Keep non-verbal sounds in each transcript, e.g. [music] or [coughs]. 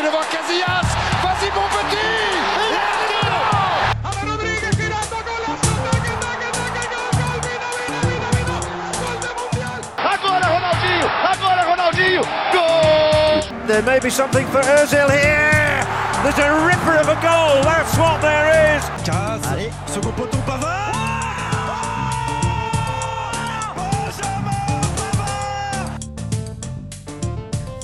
est devant Casillas. Vas-y mon petit Agora Ronaldinho! Agora There may be something for Ozil here. There's a ripper of a goal. That's what there is. Caz, second poteau Pavard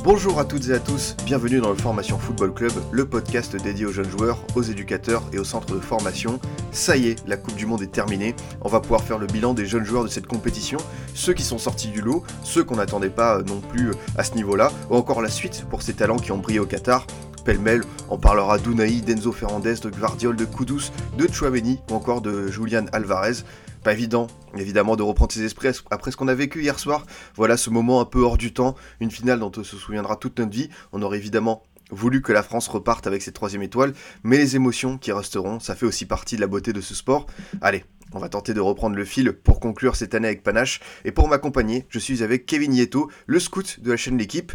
Bonjour à toutes et à tous, bienvenue dans le Formation Football Club, le podcast dédié aux jeunes joueurs, aux éducateurs et aux centres de formation. Ça y est, la Coupe du Monde est terminée, on va pouvoir faire le bilan des jeunes joueurs de cette compétition, ceux qui sont sortis du lot, ceux qu'on n'attendait pas non plus à ce niveau-là, ou encore la suite pour ces talents qui ont brillé au Qatar. Pêle-mêle, on parlera d'Unai, d'Enzo Fernandez, de Gvardiol, de Kudus, de Chouameni ou encore de Julian Alvarez. Pas évident, évidemment, de reprendre ses esprits après ce qu'on a vécu hier soir. Voilà ce moment un peu hors du temps, une finale dont on se souviendra toute notre vie. On aurait évidemment voulu que la France reparte avec ses troisième étoiles, mais les émotions qui resteront, ça fait aussi partie de la beauté de ce sport. Allez, on va tenter de reprendre le fil pour conclure cette année avec panache. Et pour m'accompagner, je suis avec Kevin Yeto, le scout de la chaîne L'équipe.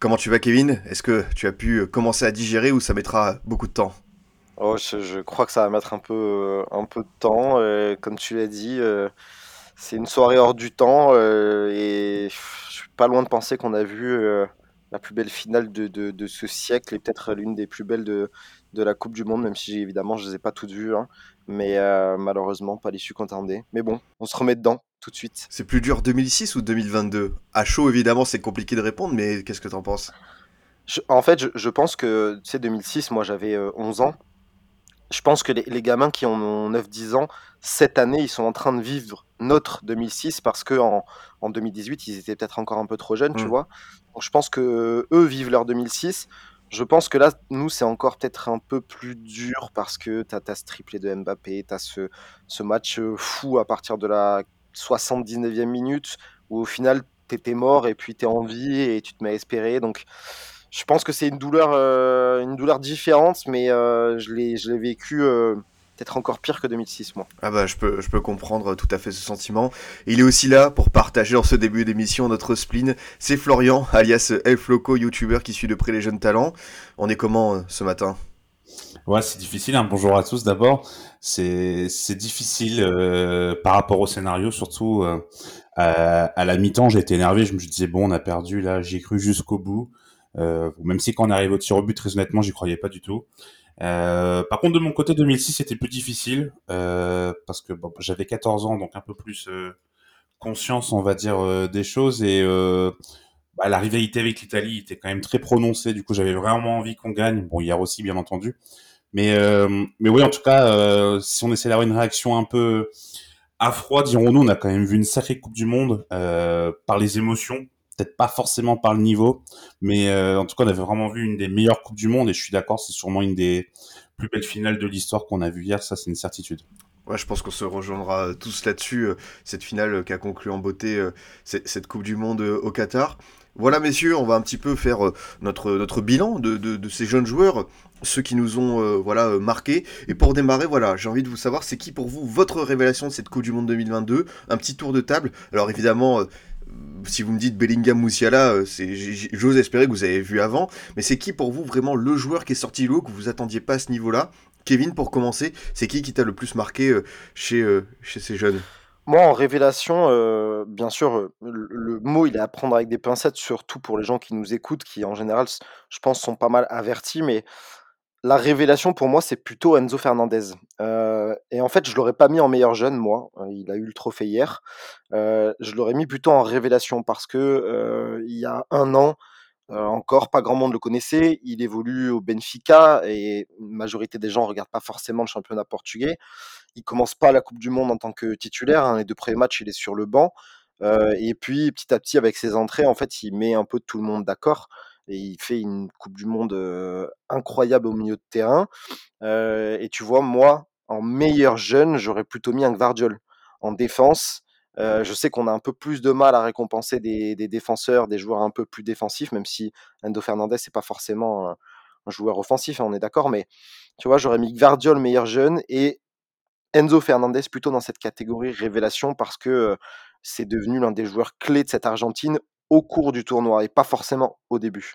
Comment tu vas Kevin? Est-ce que tu as pu commencer à digérer ou ça mettra beaucoup de temps? Oh, je, crois que ça va mettre un peu, euh, un peu de temps. euh, comme tu l'as dit, euh, c'est une soirée hors du temps euh, et je suis pas loin de penser qu'on a vu euh, la plus belle finale de ce siècle et peut-être l'une des plus belles de, de la Coupe du Monde, même si évidemment je les ai pas toutes vues, hein. mais euh, malheureusement pas l'issue qu'on attendait. Mais bon, on se remet dedans tout de suite. C'est plus dur 2006 ou 2022 À chaud évidemment c'est compliqué de répondre, mais qu'est-ce que t'en penses? Je- en fait, je, je pense que, tu sais, 2006, moi j'avais euh, 11 ans. Je pense que les, les gamins qui ont 9-10 ans, cette année, ils sont en train de vivre notre 2006 parce que en, en 2018, ils étaient peut-être encore un peu trop jeunes, tu Mm. vois. Donc je pense que eux vivent leur 2006. Je pense que là, nous, c'est encore peut-être un peu plus dur parce que tu as, ce triplé de Mbappé, tu as ce, ce match euh, fou à partir de la 79e minute où au final, tu étais mort et puis tu es en vie et tu te mets à espérer. Donc je pense que c'est une douleur, euh, une douleur différente, mais euh, je l'ai, je l'ai vécu euh, peut-être encore pire que 2006, moi. Ah bah je peux, je peux comprendre tout à fait ce sentiment. Il est aussi là pour partager en ce début d'émission notre spleen. C'est Florian, alias Elf Loco, youtubeur qui suit de près les jeunes talents. On est comment euh, ce matin? Ouais, c'est difficile. hein. Bonjour à tous d'abord. C'est c'est difficile euh, par rapport au scénario, surtout euh, à, à la mi-temps. J'étais énervé. Je me disais bon, on a perdu là. J'ai cru jusqu'au bout. Euh, même si quand on arrive au tir au but, très honnêtement, j'y croyais pas du tout. Euh, par contre, de mon côté, 2006, c'était plus difficile euh, parce que j'avais 14 ans, donc un peu plus euh, conscience, on va dire, des choses et bah, la rivalité avec l'Italie était quand même très prononcée. Du coup, j'avais vraiment envie qu'on gagne. Bon, hier aussi, bien entendu. Mais, mais oui, en tout cas, si on essaie d'avoir une réaction un peu à froid, dirons-nous, on a quand même vu une sacrée Coupe du Monde par les émotions, peut-être pas forcément par le niveau, mais euh, en tout cas, on avait vraiment vu une des meilleures Coupes du Monde et je suis d'accord, c'est sûrement une des plus belles finales de l'histoire qu'on a vu hier, ça c'est une certitude. Ouais, je pense qu'on se rejoindra tous là-dessus, euh, cette finale euh, qui a conclu en beauté cette, Coupe du Monde au Qatar. Voilà, messieurs, on va un petit peu faire notre, notre bilan de, ces jeunes joueurs, ceux qui nous ont euh, voilà, marqués. Et pour démarrer, voilà, j'ai envie de vous savoir, c'est qui pour vous votre révélation de cette Coupe du Monde 2022 Un petit tour de table. Alors évidemment, si vous me dites Bellingham Moussiala, euh, j'ose espérer que vous avez vu avant, mais c'est qui pour vous vraiment le joueur qui est sorti l'eau, que vous attendiez pas à ce niveau-là? Kevin, pour commencer, c'est qui qui t'a le plus marqué euh, chez, euh, chez ces jeunes? Moi, en révélation, bien sûr, le, mot, il est à prendre avec des pincettes, surtout pour les gens qui nous écoutent, qui en général, je pense, sont pas mal avertis, mais la révélation pour moi, c'est plutôt Enzo Fernandez. Euh, et en fait, je l'aurais pas mis en meilleur jeune, moi. Euh, il a eu le trophée hier. Euh, je l'aurais mis plutôt en révélation parce que il y a un an, encore, pas grand monde le connaissait. Il évolue au Benfica et une majorité des gens regardent pas forcément le championnat portugais. Il commence pas la Coupe du Monde en tant que titulaire. hein. Les deux premiers matchs, il est sur le banc. Et puis, petit à petit, avec ses entrées, en fait, il met un peu tout le monde d'accord. Et il fait une Coupe du Monde incroyable au milieu de terrain. Et tu vois, moi, en meilleur jeune, j'aurais plutôt mis un Gvardiol en défense. Je sais qu'on a un peu plus de mal à récompenser des, défenseurs, des joueurs un peu plus défensifs, même si Endo Fernandez, c'est pas forcément un, un joueur offensif, hein, on est d'accord, mais tu vois, j'aurais mis Gvardiol meilleur jeune et Enzo Fernandez plutôt dans cette catégorie révélation parce que c'est devenu l'un des joueurs clés de cette Argentine au cours du tournoi et pas forcément au début.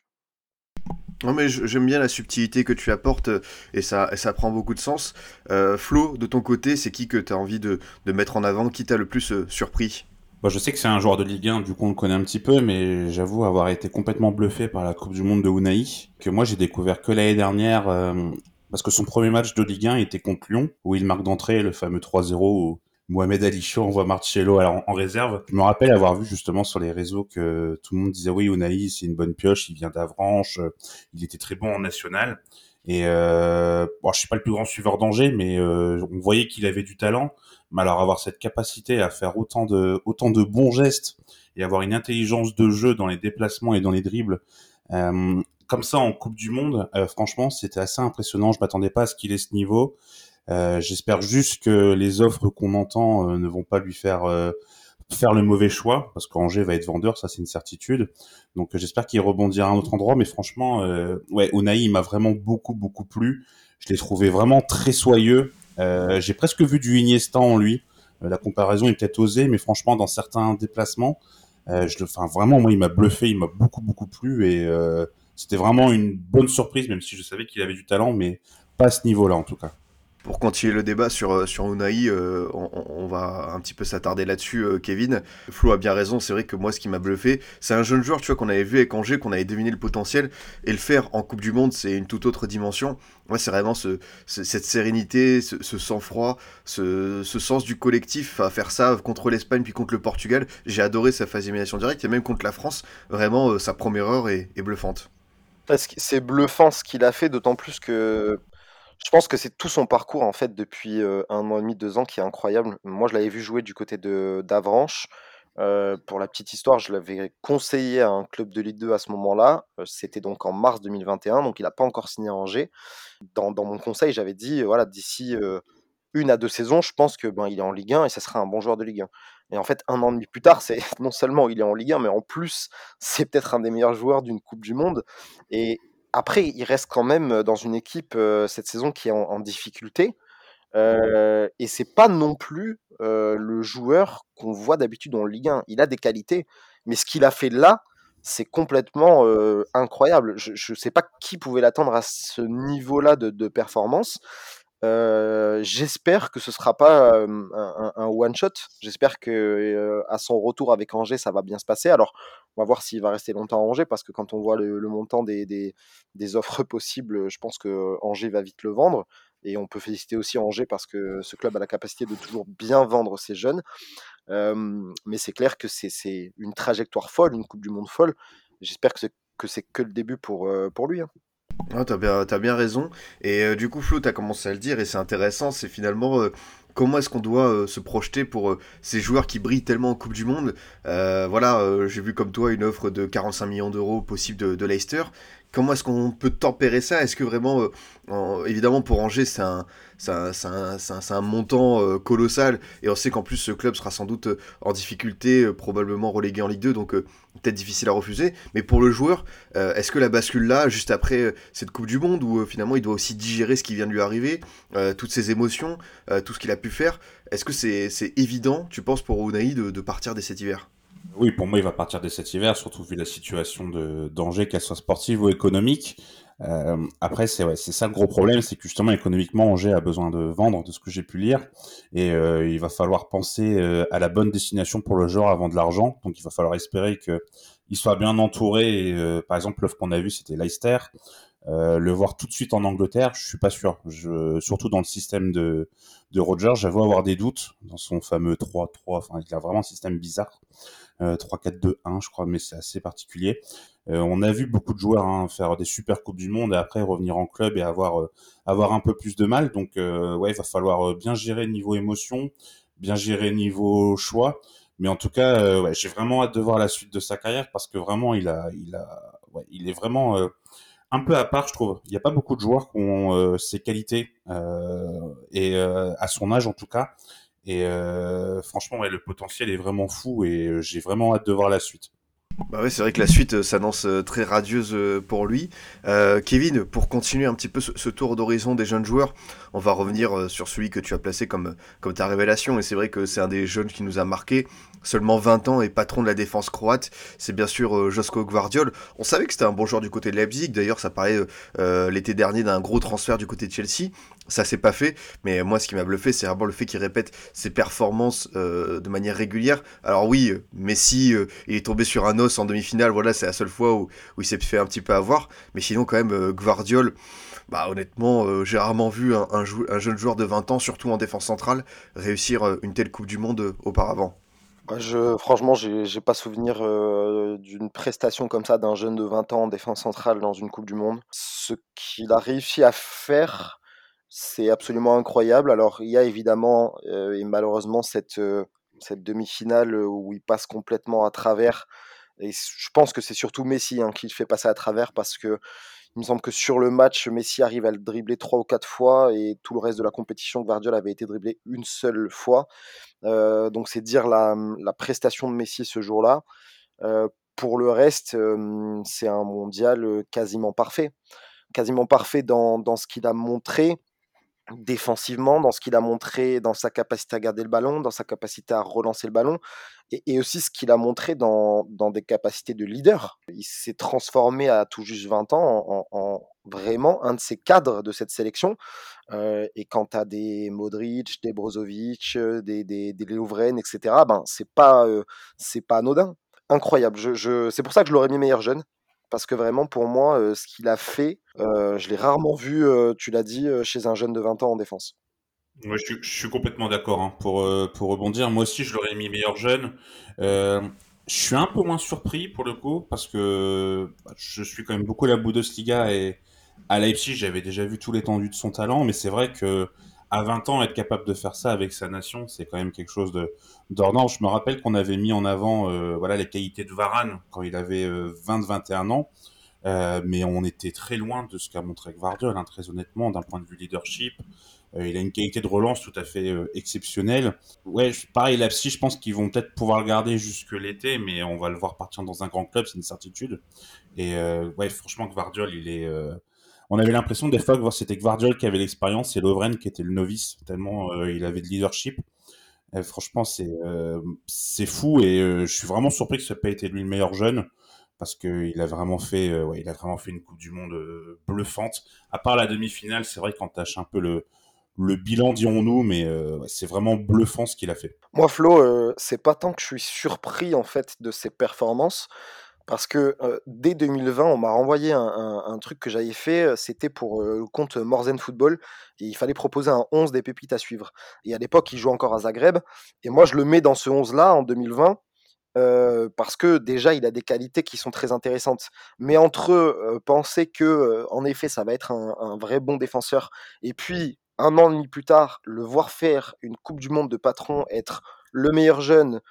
Non mais j'aime bien la subtilité que tu apportes et ça, ça prend beaucoup de sens. Euh, Flo, de ton côté, c'est qui que tu as envie de, de, mettre en avant, qui t'a le plus euh, surpris? Bah, Je sais que c'est un joueur de Ligue 1, du coup on le connaît un petit peu, mais j'avoue avoir été complètement bluffé par la Coupe du Monde de Unai, que moi j'ai découvert que l'année dernière, euh, parce que son premier match de Ligue 1 était contre Lyon, où il marque d'entrée le fameux 3-0 Mohamed Ali Chaud envoie Marcello en, en réserve. Je me rappelle avoir vu justement sur les réseaux que tout le monde disait oui, Unai, c'est une bonne pioche, il vient d'Avranches, il était très bon en national. Et euh, bon, je suis pas le plus grand suiveur d'Angers, mais euh, on voyait qu'il avait du talent. Mais alors avoir cette capacité à faire autant de autant de bons gestes et avoir une intelligence de jeu dans les déplacements et dans les dribbles, euh, comme ça en Coupe du Monde, euh, franchement, c'était assez impressionnant. Je m'attendais pas à ce qu'il ait ce niveau. Euh, j'espère juste que les offres qu'on entend euh, ne vont pas lui faire euh, faire le mauvais choix, parce qu'Angers va être vendeur, ça c'est une certitude. Donc j'espère qu'il rebondira à un autre endroit, mais franchement, ouais, Unai m'a vraiment beaucoup beaucoup plu. Je l'ai trouvé vraiment très soyeux. J'ai presque vu du Iniesta en lui. la comparaison est peut-être osée, mais franchement, dans certains déplacements, je enfin vraiment, moi, il m'a bluffé, il m'a beaucoup beaucoup plu et c'était vraiment une bonne surprise, même si je savais qu'il avait du talent, mais pas à ce niveau-là en tout cas pour continuer le débat sur, euh, sur Unai, euh, on, va un petit peu s'attarder là-dessus, euh, Kevin. Flo a bien raison, c'est vrai que moi, ce qui m'a bluffé, c'est un jeune joueur, tu vois, qu'on avait vu avec Angers, qu'on avait deviné le potentiel, et le faire en Coupe du Monde, c'est une toute autre dimension. Moi, c'est vraiment ce, cette sérénité, ce, sang-froid, ce, sens du collectif à faire ça contre l'Espagne puis contre le Portugal. J'ai adoré sa phase d'élimination directe, et même contre la France, vraiment, sa première heure est, est bluffante. C'est bluffant ce qu'il a fait, d'autant plus que je pense que c'est tout son parcours en fait depuis un an et demi, deux ans qui est incroyable. Moi, je l'avais vu jouer du côté de d'Avranches. pour la petite histoire, je l'avais conseillé à un club de Ligue 2 à ce moment-là. C'était donc en mars 2021, donc il n'a pas encore signé à Angers. Dans, mon conseil, j'avais dit voilà d'ici une à deux saisons, je pense que ben il est en Ligue 1 et ça sera un bon joueur de Ligue 1. Et en fait, un an et demi plus tard, c'est [laughs] non seulement il est en Ligue 1, mais en plus, c'est peut-être un des meilleurs joueurs d'une Coupe du Monde. Et après, il reste quand même dans une équipe cette saison qui est en, difficulté. Euh, et c'est pas non plus le joueur qu'on voit d'habitude en Ligue 1. Il a des qualités, mais ce qu'il a fait là, c'est complètement incroyable. Je ne sais pas qui pouvait l'attendre à ce niveau-là de, performance. J'espère que ce sera pas un, one shot. J'espère que à son retour avec Angers, ça va bien se passer. Alors, on va voir s'il va rester longtemps à Angers parce que quand on voit le, montant des, des, offres possibles, je pense que Angers va vite le vendre. Et on peut féliciter aussi Angers parce que ce club a la capacité de toujours bien vendre ses jeunes. mais c'est clair que c'est une trajectoire folle, une Coupe du Monde folle. J'espère que c'est que, que le début pour, pour lui. Hein. Ah, t'as bien, bien raison. Et euh, du coup, Flo, t'as commencé à le dire, et c'est intéressant, c'est finalement euh, comment est-ce qu'on doit euh, se projeter pour ces joueurs qui brillent tellement en Coupe du Monde? voilà, j'ai vu comme toi une offre de 45 millions d'euros possible de, de Leicester. Comment est-ce qu'on peut tempérer ça? Est-ce que vraiment, évidemment pour Angers, c'est un, montant colossal, et on sait qu'en plus ce club sera sans doute en difficulté, probablement relégué en Ligue 2, donc peut-être difficile à refuser. Mais pour le joueur, est-ce que la bascule là, juste après cette Coupe du Monde, où finalement il doit aussi digérer ce qui vient de lui arriver, toutes ses émotions, tout ce qu'il a pu faire, est-ce que c'est évident, tu penses, pour Unai de, de partir dès cet hiver? Oui, pour moi, il va partir dès cet hiver, surtout vu la situation de danger, qu'elle soit sportive ou économique. Euh, après, c'est ouais, ça le gros problème, c'est que justement économiquement, Angers a besoin de vendre, de ce que j'ai pu lire, et euh, il va falloir penser euh, à la bonne destination pour le joueur avant de l'argent. Donc, il va falloir espérer que il soit bien entouré. Par exemple, l'offre qu'on a vu, c'était Leicester. Le voir tout de suite en Angleterre, je suis pas sûr. Je, surtout dans le système de, de Roger, j'avoue avoir des doutes dans son fameux 3-3. Enfin, il a vraiment un système bizarre. 3-4-2-1, euh, je crois, mais c'est assez particulier. Euh, on a vu beaucoup de joueurs hein, faire des super coupes du monde et après revenir en club et avoir euh, avoir un peu plus de mal. Donc ouais, il va falloir bien gérer niveau émotion, bien gérer niveau choix. Mais en tout cas, ouais, j'ai vraiment hâte de voir la suite de sa carrière parce que vraiment, il a, il a, ouais, il est vraiment un peu à part, je trouve. Il n'y a pas beaucoup de joueurs qui ont ses qualités et à son âge en tout cas. Et euh, franchement, ouais, le potentiel est vraiment fou et euh, j'ai vraiment hâte de voir la suite. Bah ouais, c'est vrai que la suite s'annonce très radieuse pour lui. Euh, Kevin, pour continuer un petit peu ce, ce tour d'horizon des jeunes joueurs, on va revenir sur celui que tu as placé comme, comme ta révélation. Et c'est vrai que c'est un des jeunes qui nous a marqué. Seulement 20 ans et patron de la défense croate, c'est bien sûr Josko Gvardiol. On savait que c'était un bon joueur du côté de Leipzig. D'ailleurs, ça paraît euh, l'été dernier d'un gros transfert du côté de Chelsea. Ça s'est pas fait, mais moi ce qui m'a bluffé, c'est vraiment le fait qu'il répète ses performances euh, de manière régulière. Alors oui, Messi, euh, il est tombé sur un os en demi-finale, voilà, c'est la seule fois où, il s'est fait un petit peu avoir. Mais sinon quand même, euh, Gvardiol, bah honnêtement, j'ai rarement vu un, jeune joueur de 20 ans, surtout en défense centrale, réussir une telle Coupe du Monde auparavant. Je, franchement, j'ai pas souvenir d'une prestation comme ça d'un jeune de 20 ans en défense centrale dans une Coupe du Monde. Ce qu'il a réussi à faire c'est absolument incroyable. Alors, il y a évidemment euh, et malheureusement cette, euh, cette demi-finale où il passe complètement à travers. Et je pense que c'est surtout Messi hein, qui le fait passer à travers parce que il me semble que sur le match, Messi arrive à le dribbler trois ou quatre fois et tout le reste de la compétition, Guardiola avait été dribblé une seule fois. Euh, donc c'est dire la, prestation de Messi ce jour-là. Euh, pour le reste, euh, c'est un mondial quasiment parfait. Quasiment parfait dans ce qu'il a montré, défensivement, dans ce qu'il a montré, dans sa capacité à garder le ballon, dans sa capacité à relancer le ballon, et, aussi ce qu'il a montré dans, dans, des capacités de leader. Il s'est transformé à tout juste 20 ans en, en, vraiment un de ces cadres de cette sélection. Euh, et quand tu as des Modric, des Brozovic, des, des, des Lovren, etc., ben, c'est pas, euh, c'est pas anodin. Incroyable. Je, c'est pour ça que je l'aurais mis meilleur jeune parce que vraiment pour moi, ce qu'il a fait, je l'ai rarement vu, tu l'as dit, chez un jeune de 20 ans en défense. Ouais, je, je suis complètement d'accord hein, pour, pour rebondir. Moi aussi, je l'aurais mis meilleur jeune. je suis un peu moins surpris pour le coup parce que bah, je suis quand même beaucoup la Bundesliga et à Leipzig, j'avais déjà vu tout l'étendue de son talent, mais c'est vrai que à 20 ans, être capable de faire ça avec sa nation, c'est quand même quelque chose de d'ordinaire. Je me rappelle qu'on avait mis en avant euh, voilà les qualités de Varane quand il avait 20-21 euh, ans, euh, mais on était très loin de ce qu'a montré Guardiola, hein, très honnêtement, d'un point de vue leadership. Euh, il a une qualité de relance tout à fait exceptionnelle. Ouais, pareil, Leipzig, je pense qu'ils vont peut-être pouvoir le garder jusque l'été, mais on va le voir partir dans un grand club, c'est une certitude. Et ouais, franchement, Guardiola, il est on avait l'impression des fois que c'était Guardiola qui avait l'expérience et Lovren qui était le novice, tellement euh, il avait de leadership. Et franchement, c'est euh, c'est fou et euh, je suis vraiment surpris que ce n'ait pas été lui le meilleur jeune parce qu'il a vraiment fait, a vraiment fait une Coupe du Monde bluffante. À part la demi-finale, c'est vrai qu'on tâche un peu le, le bilan, dirons-nous, mais c'est vraiment bluffant ce qu'il a fait. Moi, Flo, c'est pas tant que je suis surpris en fait de ses performances, parce que dès 2020, on m'a renvoyé un, truc que j'avais fait, c'était pour le compte Morzen Football, et il fallait proposer un 11 des pépites à suivre. Et à l'époque, il jouait encore à Zagreb, et moi je le mets dans ce 11-là en 2020, euh, parce que déjà il a des qualités qui sont très intéressantes. Mais entre penser que, en effet, ça va être un, un, vrai bon défenseur, et puis un an et demi plus tard, le voir faire une Coupe du Monde de patron, être le meilleur jeune,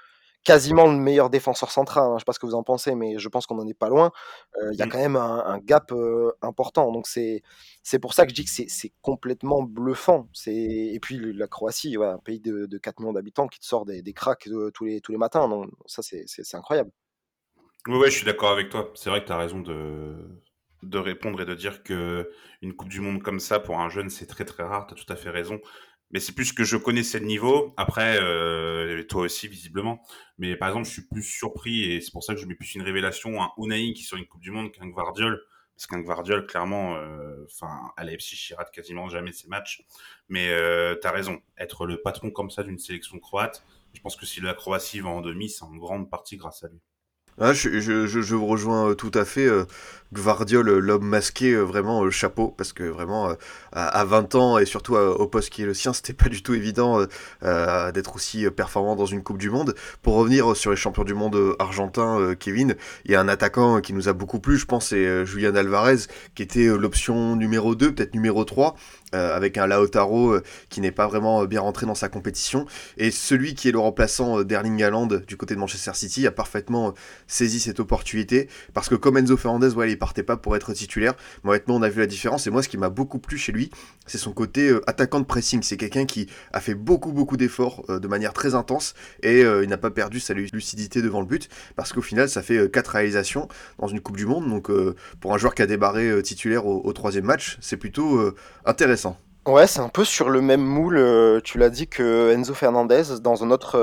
quasiment le meilleur défenseur central. Hein. Je ne sais pas ce que vous en pensez, mais je pense qu'on n'en est pas loin. Il euh, y a mmh. quand même un, un gap euh, important. Donc c'est c'est pour ça que je dis que c'est complètement bluffant. Et puis la Croatie, un pays de, de 4 millions d'habitants qui te sort des, des cracks euh, tous, les, tous les matins. Donc ça, c'est incroyable. Oui, ouais, je suis d'accord avec toi. C'est vrai que tu as raison de, de répondre et de dire que une Coupe du Monde comme ça, pour un jeune, c'est très très rare. Tu as tout à fait raison mais c'est plus que je connaissais le niveau. Après, euh, toi aussi, visiblement. Mais par exemple, je suis plus surpris, et c'est pour ça que je mets plus une révélation, un Unai qui sort une Coupe du Monde qu'un Gvardiol. Parce qu'un Gvardiol, clairement, euh, enfin, à Leipzig, il rate quasiment jamais ses matchs. Mais euh, tu as raison, être le patron comme ça d'une sélection croate, je pense que si la Croatie va en demi, c'est en grande partie grâce à lui. Ah, je, je, je, vous rejoins euh, tout à fait. Euh, Gvardiol, euh, l'homme masqué, vraiment chapeau, parce que vraiment, à, 20 ans, et surtout au poste qui est le sien, [laughs] c'était pas du tout évident d'être aussi performant dans une Coupe du Monde. Pour revenir sur les champions du monde argentins, Kevin, il y a un attaquant qui nous a beaucoup plu, je pense, c'est Julian Alvarez, qui était l'option numéro 2, peut-être numéro 3, euh, avec un Lautaro euh, qui n'est pas vraiment euh, bien rentré dans sa compétition. Et celui qui est le remplaçant d'Erling Haaland du côté de Manchester City a parfaitement saisi cette opportunité parce que comme Enzo Fernandez, voilà, il partait pas pour être titulaire. Mais honnêtement, on a vu la différence et moi, ce qui m'a beaucoup plu chez lui, c'est son côté attaquant de pressing. C'est quelqu'un qui a fait beaucoup, beaucoup d'efforts de manière très intense et il n'a pas perdu sa lucidité devant le but parce qu'au final, ça fait quatre réalisations dans une Coupe du Monde. Donc, pour un joueur qui a débarré titulaire au, au troisième match, c'est plutôt intéressant. Ouais, c'est un peu sur le même moule, tu l'as dit, que Enzo Fernandez, dans un autre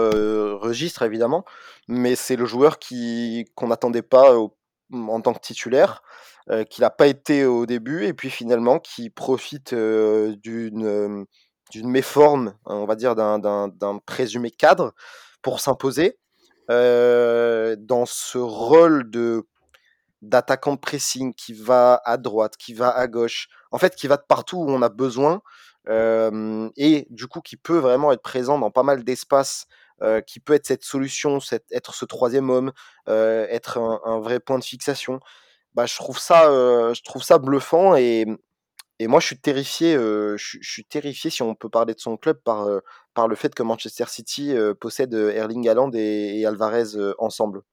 registre évidemment, mais c'est le joueur qu'on n'attendait pas en tant que titulaire, qui n'a pas été au début, et puis finalement qui profite d'une méforme, on va dire d'un présumé cadre, pour s'imposer dans ce rôle de d'attaquant pressing qui va à droite, qui va à gauche, en fait, qui va de partout où on a besoin, et du coup, qui peut vraiment être présent dans pas mal d'espaces, qui peut être cette solution, être ce troisième homme, être un, vrai point de fixation. Bah, je trouve ça, je trouve ça bluffant et, et moi, je suis terrifié. je, suis terrifié si on peut parler de son club par, par le fait que Manchester City possède Erling Haaland et Alvarez ensemble.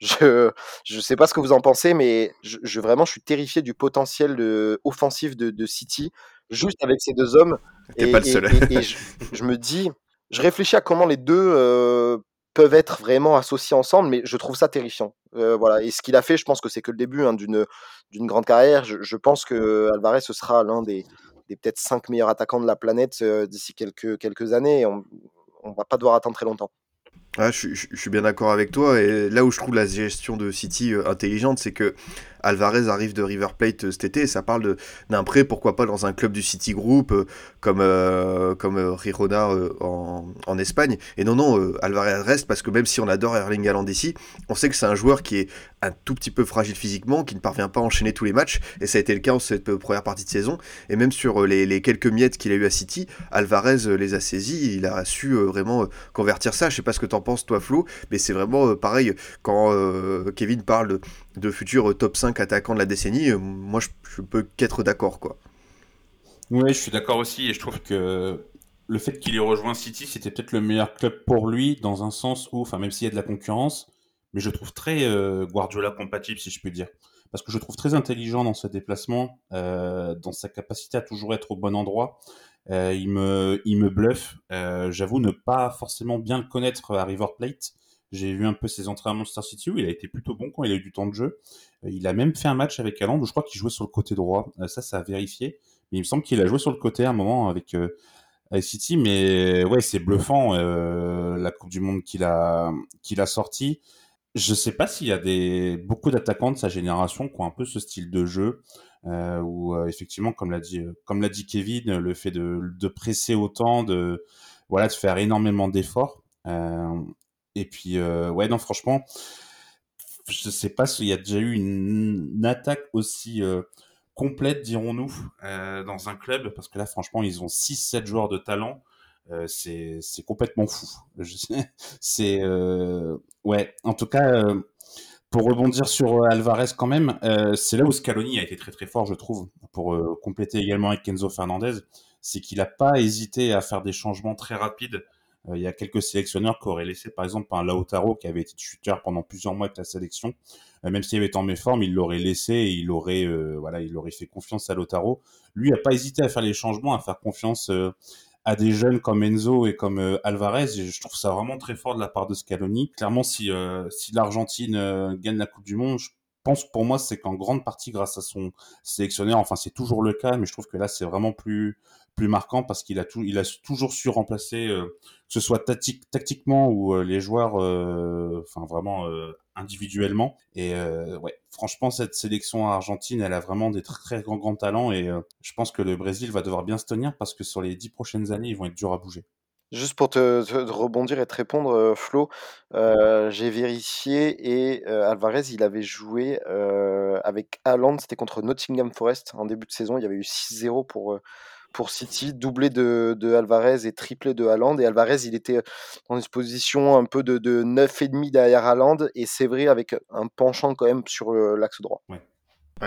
Je je sais pas ce que vous en pensez, mais je, je vraiment je suis terrifié du potentiel de, offensif de, de City juste avec ces deux hommes. Et, pas le seul. et, je, me dis, je réfléchis à comment les deux euh, peuvent être vraiment associés ensemble, mais je trouve ça terrifiant. Euh, voilà. Et ce qu'il a fait, je pense que c'est que le début hein, d'une d'une grande carrière. Je, je, pense que Alvarez ce sera l'un des, des peut-être cinq meilleurs attaquants de la planète euh, d'ici quelques quelques années. on on va pas devoir attendre très longtemps. Je, suis bien d'accord avec toi. Et là où je trouve la gestion de City euh, intelligente, c'est que Alvarez arrive de River Plate euh, cet été et ça parle d'un prêt, pourquoi pas dans un club du City Group euh, comme, comme Rirona en, en, Espagne. Et non, non, Alvarez reste parce que même si on adore Erling Haaland ici, on sait que c'est un joueur qui est un tout petit peu fragile physiquement, qui ne parvient pas à enchaîner tous les matchs. Et ça a été le cas en cette première partie de saison. Et même sur les, les quelques miettes qu'il a eu à City, Alvarez les a saisis. Il a su vraiment convertir ça. Je sais pas ce que t'en penses, toi, Flo, mais c'est vraiment pareil quand Kevin parle de futurs top 5 attaquants de la décennie, euh, moi je, je peux qu'être d'accord quoi. Oui, je suis d'accord aussi et je trouve que le fait qu'il ait rejoint City, c'était peut-être le meilleur club pour lui dans un sens où, enfin même s'il y a de la concurrence, mais je trouve très euh, Guardiola compatible si je peux dire. Parce que je trouve très intelligent dans ses déplacements, euh, dans sa capacité à toujours être au bon endroit. il me, il me bluffe. J'avoue ne pas forcément bien le connaître à River Plate, j'ai vu un peu ses entraînements à Manchester City où il a été plutôt bon quand il a eu du temps de jeu. Euh, il a même fait un match avec Haaland où je crois qu'il jouait sur le côté droit. Euh, ça, ça a vérifié. Mais il me semble qu'il a joué sur le côté à un moment avec, euh, City. Mais ouais, c'est bluffant la Coupe du Monde qu'il a, qu'il a sorti. Je sais pas s'il y a des, beaucoup d'attaquants de sa génération qui ont un peu ce style de jeu. Euh, où effectivement, comme l'a dit, comme l'a dit Kevin, le fait de, de presser autant, de voilà, de faire énormément d'efforts. Euh, et puis, euh, ouais, non, franchement, je sais pas s'il y a déjà eu une, attaque aussi euh, complète, dirons-nous, euh, dans un club, parce que là, franchement, ils ont 6-7 joueurs de talent. C'est complètement fou. C'est [laughs] ouais. En tout cas, pour rebondir sur Alvarez quand même, c'est là où Scaloni a été très très fort, je trouve, pour compléter également avec Kenzo Fernandez, c'est qu'il n'a pas hésité à faire des changements très rapides euh, il y a quelques sélectionneurs qui auraient laissé, par exemple, un Lautaro qui avait été tuteur pendant plusieurs mois avec la sélection. Euh, même s'il avait été en méforme, il l'aurait laissé et il aurait, euh, voilà, il aurait fait confiance à Lautaro. Lui n'a pas hésité à faire les changements, à faire confiance à des jeunes comme Enzo et comme Alvarez. Et je trouve ça vraiment très fort de la part de Scaloni. Clairement, si, si l'Argentine gagne la Coupe du Monde, je pense pour moi, c'est qu'en grande partie grâce à son sélectionneur. Enfin, c'est toujours le cas, mais je trouve que là, c'est vraiment plus plus marquant parce qu'il a tout, il a toujours su remplacer, euh, que ce soit tactiquement ou euh, les joueurs, euh, enfin vraiment individuellement. Et ouais, franchement, cette sélection argentine, elle a vraiment des très, grands, grands talents et je pense que le Brésil va devoir bien se tenir parce que sur les dix prochaines années, ils vont être durs à bouger. Juste pour te, rebondir et te répondre, Flo, j'ai vérifié et Alvarez, il avait joué avec Haaland, c'était contre Nottingham Forest en début de saison. Il y avait eu 6-0 pour, pour City, doublé de, Alvarez et triplé de Haaland. Et Alvarez, il était dans une position un peu de, de 9,5 derrière Haaland et c'est avec un penchant quand même sur l'axe droit.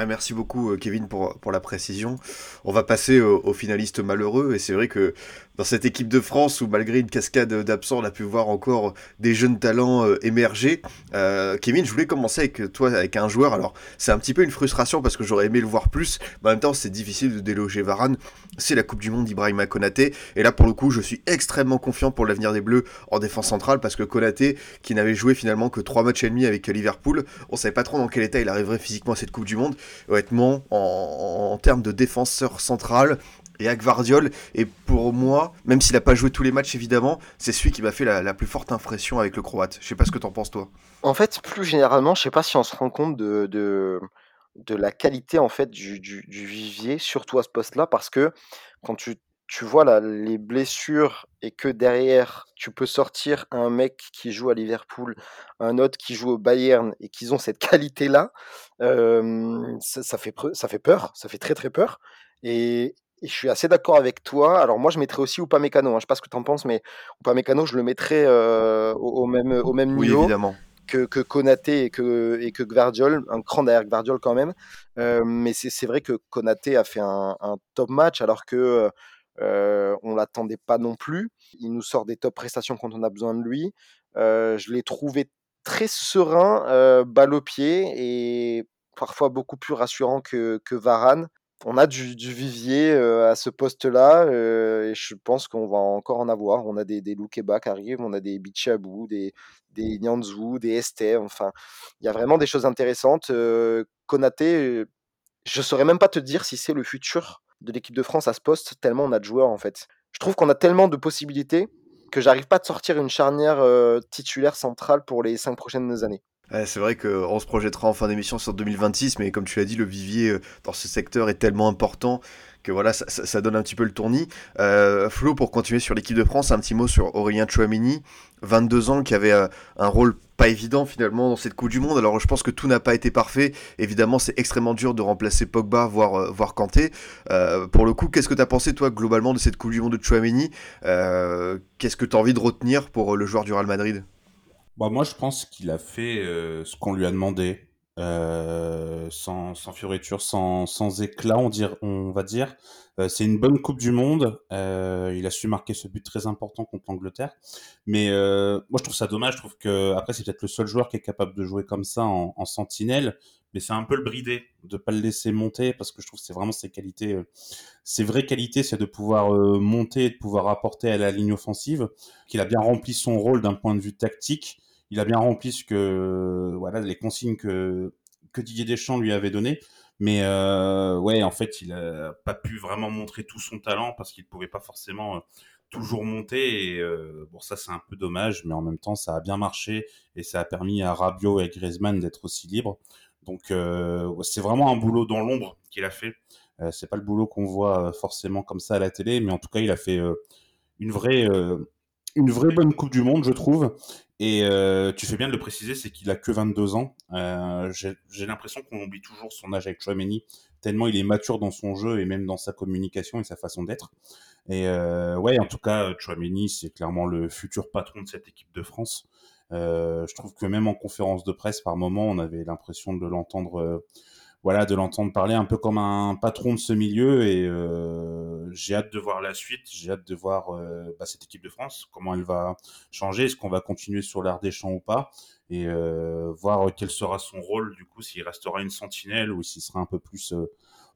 Merci beaucoup Kevin pour, pour la précision. On va passer aux finalistes malheureux et c'est vrai que dans cette équipe de France où malgré une cascade d'absents, on a pu voir encore des jeunes talents euh, émerger. Euh, Kevin, je voulais commencer avec toi, avec un joueur. Alors, c'est un petit peu une frustration parce que j'aurais aimé le voir plus, mais en même temps, c'est difficile de déloger Varane. C'est la Coupe du Monde d'Ibrahima Konaté. Et là, pour le coup, je suis extrêmement confiant pour l'avenir des Bleus en défense centrale parce que Konaté, qui n'avait joué finalement que 3 matchs et demi avec Liverpool, on savait pas trop dans quel état il arriverait physiquement à cette Coupe du Monde. Honnêtement, en, termes de défenseur central, et Agvardiol Et pour moi, même s'il n'a pas joué tous les matchs évidemment, c'est celui qui m'a fait la, plus forte impression avec le Croate. Je sais pas ce que t'en penses toi. En fait, plus généralement, je sais pas si on se rend compte de, de, la qualité en fait du, vivier, surtout à ce poste-là, parce que quand tu, tu vois là, les blessures et que derrière tu peux sortir un mec qui joue à Liverpool, un autre qui joue au Bayern et qu'ils ont cette [laughs] qualité-là, euh, ça, fait, ça fait peur, ça fait très très peur. Et, et je suis assez d'accord avec toi. Alors moi, je mettrais aussi Upamecano. Hein. Je sais pas ce que tu en penses, mais Upamecano, je le mettrais euh, au, même, au même niveau Que, que Konaté et que, et que Gvardiol, un cran derrière Gvardiol quand même. Euh, mais c'est vrai que Konaté a fait un, top match alors que euh, on l'attendait pas non plus. Il nous sort des top prestations quand on a besoin de lui. Euh, je l'ai trouvé très serein, balle au pied et parfois beaucoup plus rassurant que, Varane on a du, vivier à ce poste-là et je pense qu'on va encore en avoir. On a des, des qui arrivent, on a des Bichabou, des, des des Esté. Enfin, il y a vraiment des choses intéressantes. Konaté, je saurais même pas te dire si c'est le futur de l'équipe de France à ce poste, tellement on a de joueurs en fait. Je trouve qu'on a tellement de possibilités que j'arrive pas à sortir une charnière titulaire centrale pour les cinq prochaines années c'est vrai qu'on se projettera en fin d'émission sur 2026, mais comme tu l'as dit, le vivier euh, dans ce secteur est tellement important que voilà, ça, donne un petit peu le tournis. Euh, Flo, pour continuer sur l'équipe de France, un petit mot sur Aurélien Chouamini, 22 ans, qui avait euh, un rôle pas évident finalement dans cette Coupe du Monde. Alors je pense que tout n'a pas été parfait. Évidemment, c'est extrêmement dur de remplacer Pogba, voire, voire Kanté. pour le coup, qu'est-ce que tu as pensé toi globalement de cette Coupe du Monde de Chouamini Qu'est-ce que tu as envie de retenir pour le joueur du Real Madrid? Bah, moi, je pense qu'il a fait euh, ce qu'on lui a demandé, euh, sans, sans fioriture, sans, éclat, on, on va dire. Euh, c'est une bonne Coupe du Monde. il a su marquer ce but très important contre l'Angleterre. Mais moi, je trouve ça dommage. Je trouve que après, c'est peut-être le seul joueur qui est capable de jouer comme ça en, en sentinelle. Mais c'est un peu le brider de pas le laisser monter parce que je trouve que c'est vraiment ses qualités, ses vraies qualités, c'est de pouvoir monter, de pouvoir apporter à la ligne offensive. Qu'il a bien rempli son rôle d'un point de vue tactique il a bien rempli ce que voilà les consignes que que Didier Deschamps lui avait donné. Mais euh, ouais, en fait, il a pas pu vraiment montrer tout son talent parce qu'il pouvait pas forcément euh, toujours monter. Et euh, bon, ça c'est un peu dommage, mais en même temps, ça a bien marché et ça a permis à Rabiot et Griezmann d'être aussi libres. Donc euh, c'est vraiment un boulot dans l'ombre qu'il a fait. C'est pas le boulot qu'on voit forcément comme ça à la télé, mais en tout cas, il a fait une vraie une vraie bonne Coupe du Monde, je trouve. Et euh, tu fais bien de le préciser, c'est qu'il a que 22 ans. Euh, J'ai l'impression qu'on oublie toujours son âge avec Chouameni, tellement il est mature dans son jeu et même dans sa communication et sa façon d'être. Et euh, ouais, en tout cas, Chouameni, c'est clairement le futur patron de cette équipe de France. Euh, je trouve que même en conférence de presse, par moment, on avait l'impression de l'entendre euh, voilà, de l'entendre parler un peu comme un patron de ce milieu et euh, j'ai hâte de voir la suite, j'ai hâte de voir euh, bah, cette équipe de France, comment elle va changer, est-ce qu'on va continuer sur l'art des champs ou pas et euh, voir quel sera son rôle du coup, s'il restera une sentinelle ou s'il sera un peu plus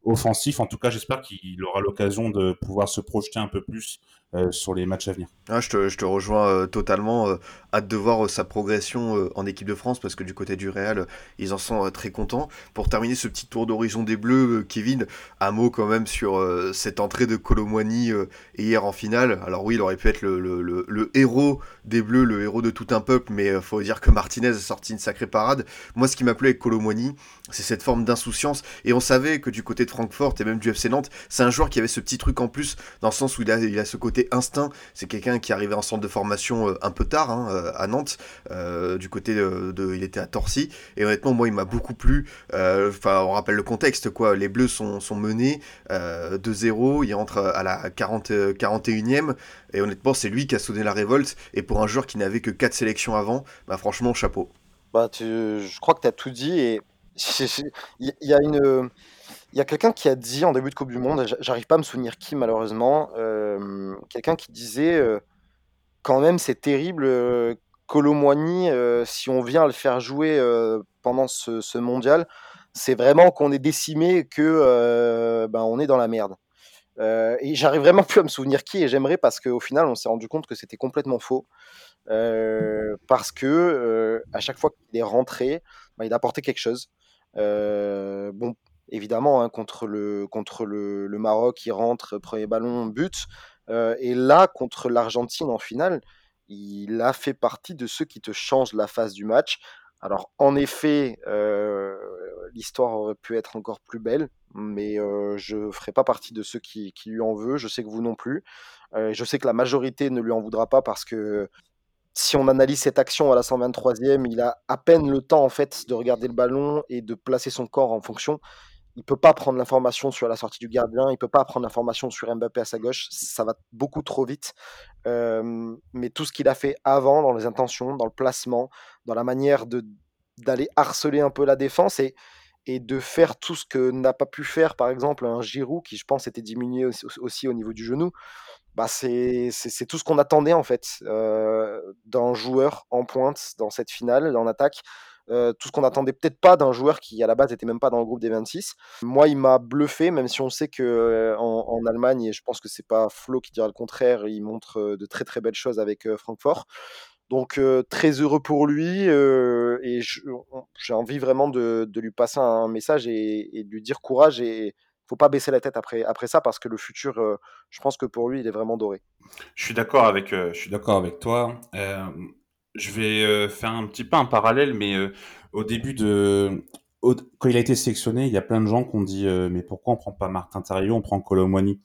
offensif. En tout cas, j'espère qu'il aura l'occasion de pouvoir se projeter un peu plus euh, sur les matchs à venir. Ah, je, te, rejoins euh, totalement. Euh, hâte de voir sa progression en équipe de France parce que du côté du Real, ils en sont très contents. Pour terminer ce petit tour d'horizon des Bleus, Kevin, un mot quand même sur cette entrée de Colomwani hier en finale. Alors oui, il aurait pu être le, héros des Bleus, le héros de tout un peuple, mais faut dire que Martinez a sorti une sacrée parade. Moi, ce qui m'a plu avec Colomwani, c'est cette forme d'insouciance. Et on savait que du côté de Francfort et même du FC Nantes, c'est un joueur qui avait ce petit truc en plus, dans le sens où il a ce côté instinct. C'est quelqu'un qui arrivait en centre de formation euh, un peu tard hein, euh, à Nantes, euh, du côté de, il était à Torcy. Et honnêtement, moi, il m'a beaucoup plu. Enfin, on rappelle le contexte, quoi. Les Bleus sont, menés 2-0, il rentre à la 40, 41e. Et honnêtement, c'est lui qui a sonné la révolte. Et pour un joueur qui n'avait que 4 sélections avant, bah franchement, chapeau. Bah, tu, je crois que tu as tout dit. Et [laughs] Il y a une, il y a quelqu'un qui a dit en début de Coupe du Monde, j'arrive pas à me souvenir qui malheureusement, euh, quelqu'un qui disait euh, quand même c'est terrible euh, si on vient le faire jouer pendant ce, mondial, c'est vraiment qu'on est décimé que ben, on est dans la merde. et j'arrive vraiment plus à me souvenir qui et j'aimerais parce qu'au final on s'est rendu compte que c'était complètement faux. parce que à chaque fois qu'il est rentré, ben, il a apporté quelque chose. bon, évidemment, hein, contre, le, contre le, Maroc, il rentre, premier ballon, but. Euh, et là, contre l'Argentine en finale, il a fait partie de ceux qui te changent la phase du match. Alors, en effet, euh, l'histoire aurait pu être encore plus belle, mais euh, je ne ferai pas partie de ceux qui, lui en veut. Je sais que vous non plus. je sais que la majorité ne lui en voudra pas parce que si on analyse cette action à la 123e, il a à peine le temps en fait de regarder le ballon et de placer son corps en fonction il peut pas prendre l'information sur la sortie du gardien, il peut pas prendre l'information sur Mbappé à sa gauche, ça va beaucoup trop vite. mais tout ce qu'il a fait avant, dans les intentions, dans le placement, dans la manière de d'aller harceler un peu la défense et, et de faire tout ce que n'a pas pu faire, par exemple, un Giroud qui, je pense, était diminué aussi, au niveau du genou. Bah c'est tout ce qu'on attendait en fait d'un joueur en pointe dans cette finale, en attaque. Euh, tout ce qu'on attendait peut-être pas d'un joueur qui à la base n'était même pas dans le groupe des 26. Moi, il m'a bluffé, même si on sait que euh, en, Allemagne, et je pense que c'est pas Flo qui dira le contraire, il montre euh, de très très belles choses avec Francfort. Donc très heureux pour lui et j'ai envie vraiment de, lui passer un message et, de lui dire courage et faut pas baisser la tête après, après ça parce que le futur, je pense que pour lui, il est vraiment doré. Je suis d'accord avec, je suis d'accord avec toi je vais euh, faire un petit peu un parallèle, mais euh, au début de, quand il a été sélectionné, il y a plein de gens qui ont dit euh, mais pourquoi on prend pas Martin Terrier, on prend Colomwani?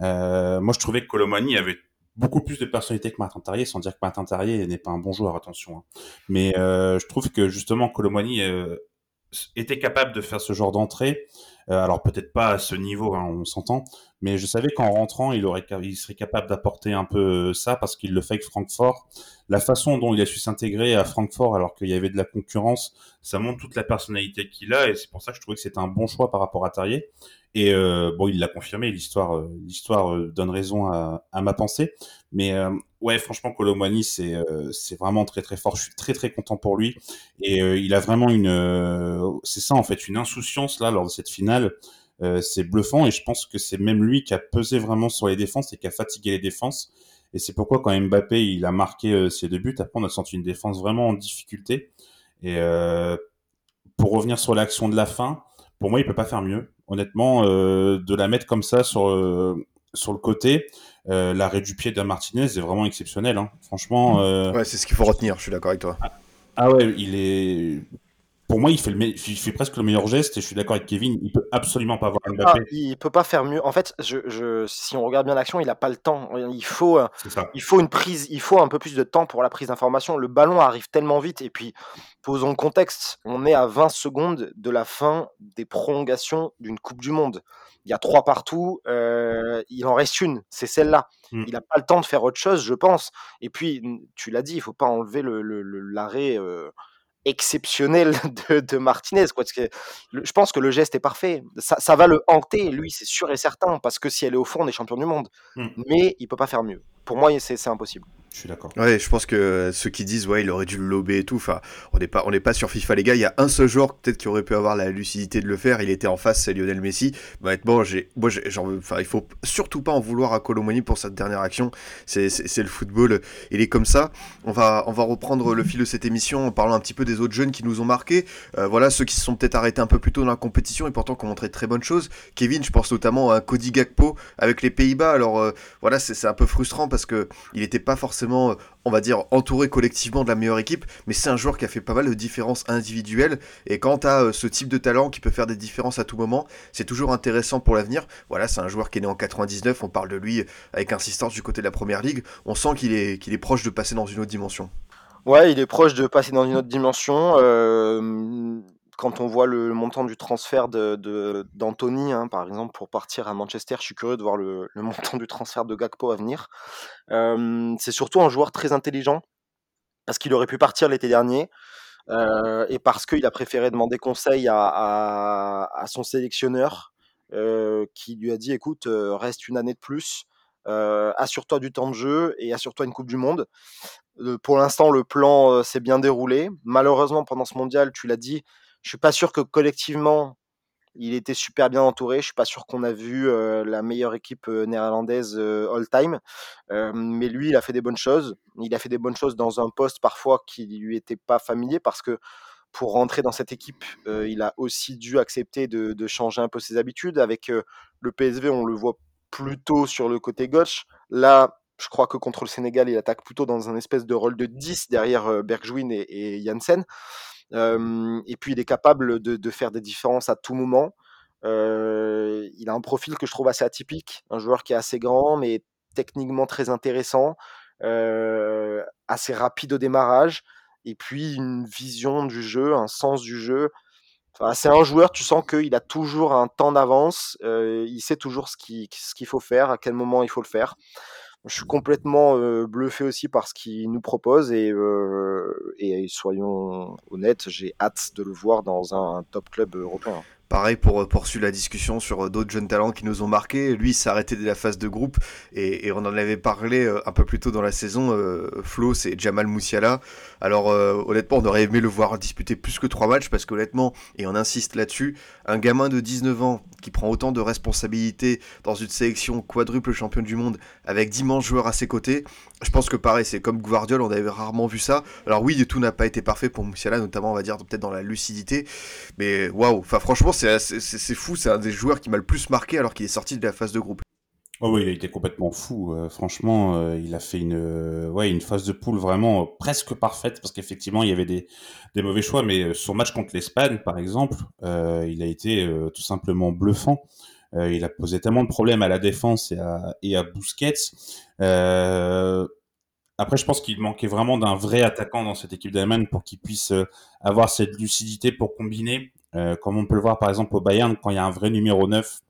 moi, je trouvais que Colomwani avait beaucoup plus de personnalité que Martin Terrier, sans dire que Martin Terrier n'est pas un bon joueur, attention. Hein. Mais je trouve que justement Colomwani était capable de faire ce genre d'entrée. alors peut-être pas à ce niveau, hein, on s'entend, mais je savais qu'en rentrant, il serait capable d'apporter un peu ça parce qu'il le fait avec Francfort la façon dont il a su s'intégrer à Francfort alors qu'il y avait de la concurrence, ça montre toute la personnalité qu'il a et c'est pour ça que je trouvais que c'était un bon choix par rapport à Tarier. Et euh, bon, il l'a confirmé, l'histoire, euh, euh, donne raison à, ma pensée. Mais ouais, franchement, Colomani, c'est c'est vraiment très très fort. Je suis très très content pour lui et il a vraiment une, c'est ça en fait, une insouciance là lors de cette finale. c'est bluffant et je pense que c'est même lui qui a pesé vraiment sur les défenses et qui a fatigué les défenses. Et c'est pourquoi quand Mbappé il a marqué euh, ses deux buts, après on a senti une défense vraiment en difficulté. Et euh, pour revenir sur l'action de la fin, pour moi il peut pas faire mieux. Honnêtement, euh, de la mettre comme ça sur sur le côté, l'arrêt du pied de Martinez est vraiment exceptionnel. Hein. Franchement. Ouais, c'est ce qu'il faut retenir. Je suis d'accord avec toi. Ah, ah ouais, il est pour moi, il fait, le il fait presque le meilleur geste et je suis d'accord avec Kevin, il peut absolument pas avoir Mbappé. Ah, il peut pas faire mieux. En fait, je, je, si on regarde bien l'action, il a pas le temps. Il faut, euh, il faut une prise, il faut un peu plus de temps pour la prise d'information. Le ballon arrive tellement vite et puis, posons le contexte, on est à 20 secondes de la fin des prolongations d'une Coupe du Monde. Il y a trois partout, euh, il en reste une, c'est celle-là. Mm. Il n'a pas le temps de faire autre chose, je pense. Et puis, tu l'as dit, il faut pas enlever l'arrêt. Le, euh, exceptionnel [laughs] de, Martinez. Quoi, parce que je pense que le geste est parfait. Ça, va le hanter, lui, c'est sûr et certain, parce que si elle est au fond, on est champion du monde. Mmh. Mais il peut pas faire mieux. Pour moi, c'est impossible. Je suis d'accord. Ouais, je pense que ceux qui disent ouais, il aurait dû le lober et tout, enfin, on n'est pas, on n'est pas sur FIFA les gars. Il y a un seul joueur peut-être qui aurait pu avoir la lucidité de le faire. Il était en face, c'est Lionel Messi. Honnêtement, j'ai, moi, genre, enfin, il faut surtout pas en vouloir à Colomani pour cette dernière action. C'est, le football, il est comme ça. On va, on va reprendre le fil de cette émission en parlant un petit peu des autres jeunes qui nous ont marqué. Euh, voilà, ceux qui se sont peut-être arrêtés un peu plus tôt dans la compétition et pourtant qui ont montré de très bonnes choses. Kevin, je pense notamment à Cody Gakpo avec les Pays-Bas. Alors euh, voilà, c'est, c'est un peu frustrant parce que il n'était pas forcément on va dire, entouré collectivement de la meilleure équipe, mais c'est un joueur qui a fait pas mal de différences individuelles, et quand tu as euh, ce type de talent qui peut faire des différences à tout moment, c'est toujours intéressant pour l'avenir. Voilà, c'est un joueur qui est né en 99, on parle de lui avec insistance du côté de la Première Ligue, on sent qu'il est, qu'il est proche de passer dans une autre dimension. Ouais, il est proche de passer dans une autre dimension. Euh, quand on voit le, montant du transfert d'Anthony, hein, par exemple, pour partir à Manchester, je suis curieux de voir le, [laughs] montant du transfert de Gakpo à venir. c'est surtout un joueur très intelligent, parce qu'il aurait pu partir l'été dernier. et parce qu'il a préféré demander conseil à, son sélectionneur qui lui a dit écoute, reste une année de plus, assure-toi du temps de jeu et assure-toi une Coupe du Monde. pour l'instant, le plan s'est bien déroulé. Malheureusement, pendant ce mondial, tu l'as dit, je suis pas sûr que collectivement il était super bien entouré. Je suis pas sûr qu'on a vu la meilleure équipe néerlandaise all-time, mais lui, il a fait des bonnes choses. Il a fait des bonnes choses dans un poste parfois qui lui était pas familier parce que pour rentrer dans cette équipe, il a aussi dû accepter de, changer un peu ses habitudes. Avec le PSV, on le voit plutôt sur le côté gauche. Là, je crois que contre le Sénégal, il attaque plutôt dans un espèce de rôle de 10 derrière Bergwijn et, et Janssen et puis il est capable de, faire des différences à tout moment. il a un profil que je trouve assez atypique, un joueur qui est assez grand, mais techniquement très intéressant, assez rapide au démarrage, et puis une vision du jeu, un sens du jeu. c'est un joueur, tu sens qu'il a toujours un temps d'avance, il sait toujours ce qu'il faut faire, à quel moment il faut le faire je suis complètement bluffé aussi par ce qu'il nous propose et, et soyons honnêtes, j'ai hâte de le voir dans un top club européen. Pareil pour euh, poursuivre la discussion sur d'autres jeunes talents qui nous ont marqué. Lui, s'est arrêté dès la phase de groupe et, on en avait parlé un peu plus tôt dans la saison. Flo, c'est Jamal Moussiala. Alors honnêtement, on aurait aimé le voir disputer plus que trois matchs parce qu'honnêtement, et on insiste là-dessus, un gamin de 19 ans qui prend autant de responsabilités dans une sélection quadruple champion du monde avec d'immenses joueurs à ses côtés, je pense que pareil, c'est comme Guardiola, on avait rarement vu ça. Alors oui, tout n'a pas été parfait pour Moussiala, notamment on va dire peut-être dans la lucidité, mais waouh, enfin franchement c'est fou, c'est un des joueurs qui m'a le plus marqué alors qu'il est sorti de la phase de groupe. Oh oui, il a été complètement fou. Euh, franchement, euh, il a fait une, euh, ouais, une phase de poule vraiment presque parfaite parce qu'effectivement, il y avait des, mauvais choix, mais son match contre l'Espagne, par exemple, il a été tout simplement bluffant. il a posé tellement de problèmes à la défense et à, et à Busquets. après, je pense qu'il manquait vraiment d'un vrai attaquant dans cette équipe d'Allemagne pour qu'il puisse avoir cette lucidité pour combiner comme on peut le voir par exemple au Bayern, quand il y a un vrai numéro 9,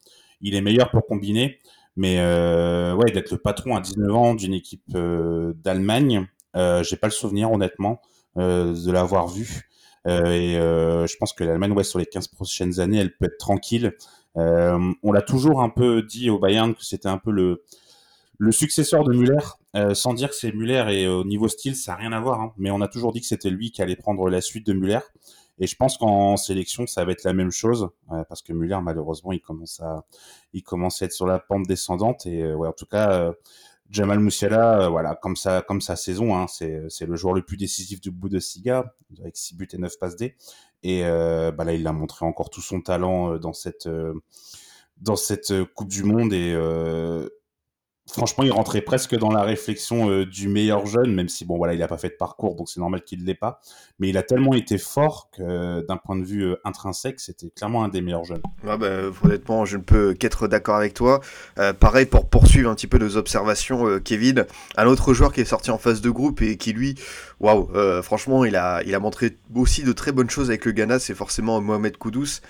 il est meilleur pour combiner. Mais euh, ouais, d'être le patron à 19 ans d'une équipe euh, d'Allemagne, euh, j'ai pas le souvenir honnêtement de l'avoir vu. et je pense que l'Allemagne, ouais, sur les 15 prochaines années, elle peut être tranquille. on l'a toujours un peu dit au Bayern que c'était un peu le, le successeur de Müller, sans dire que c'est Müller et au niveau style, ça n'a rien à voir. Hein, mais on a toujours dit que c'était lui qui allait prendre la suite de Müller. Et je pense qu'en sélection, ça va être la même chose, euh, parce que Muller, malheureusement, il commence à, il commence à être sur la pente descendante. Et euh, ouais, en tout cas, euh, Jamal Musiala, voilà, comme ça, comme sa saison, hein, c'est, le joueur le plus décisif du bout de Siga, avec 6 buts et 9 passes D. Et bah là, il a montré encore tout son talent dans cette, dans cette Coupe du Monde. Et franchement, il rentrait presque dans la réflexion euh, du meilleur jeune, même si bon voilà, il n'a pas fait de parcours, donc c'est normal qu'il ne l'ait pas. Mais il a tellement été fort que d'un point de vue euh, intrinsèque, c'était clairement un des meilleurs jeunes. bah, honnêtement, je ne peux qu'être d'accord avec toi. Euh, pareil pour poursuivre un petit peu nos observations, Kevin, un autre joueur qui est sorti en phase de groupe et qui lui, waouh, franchement, il a, il a montré aussi de très bonnes choses avec le Ghana, c'est forcément Mohamed Koudous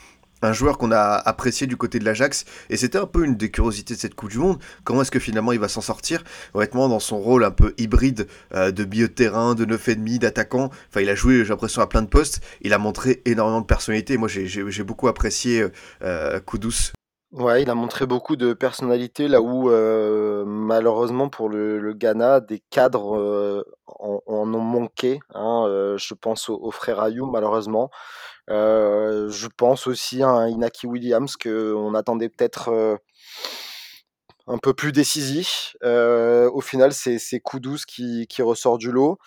un joueur qu'on a apprécié du côté de l'Ajax et c'était un peu une des curiosités de cette Coupe du Monde. Comment est-ce que finalement il va s'en sortir? Honnêtement, dans son rôle un peu hybride euh, de milieu de terrain, de neuf demi, d'attaquant. Enfin, il a joué, j'ai l'impression, à plein de postes. Il a montré énormément de personnalité. Moi, j'ai beaucoup apprécié euh, euh Kudus. Ouais, il a montré beaucoup de personnalité là où euh, malheureusement pour le, Ghana, des cadres en, ont manqué. Hein, je pense au, frère Ayou malheureusement. Euh, je pense aussi à Inaki Williams qu'on attendait peut-être euh, un peu plus décisif. Euh, au final, c'est Kudus qui, ressort du lot.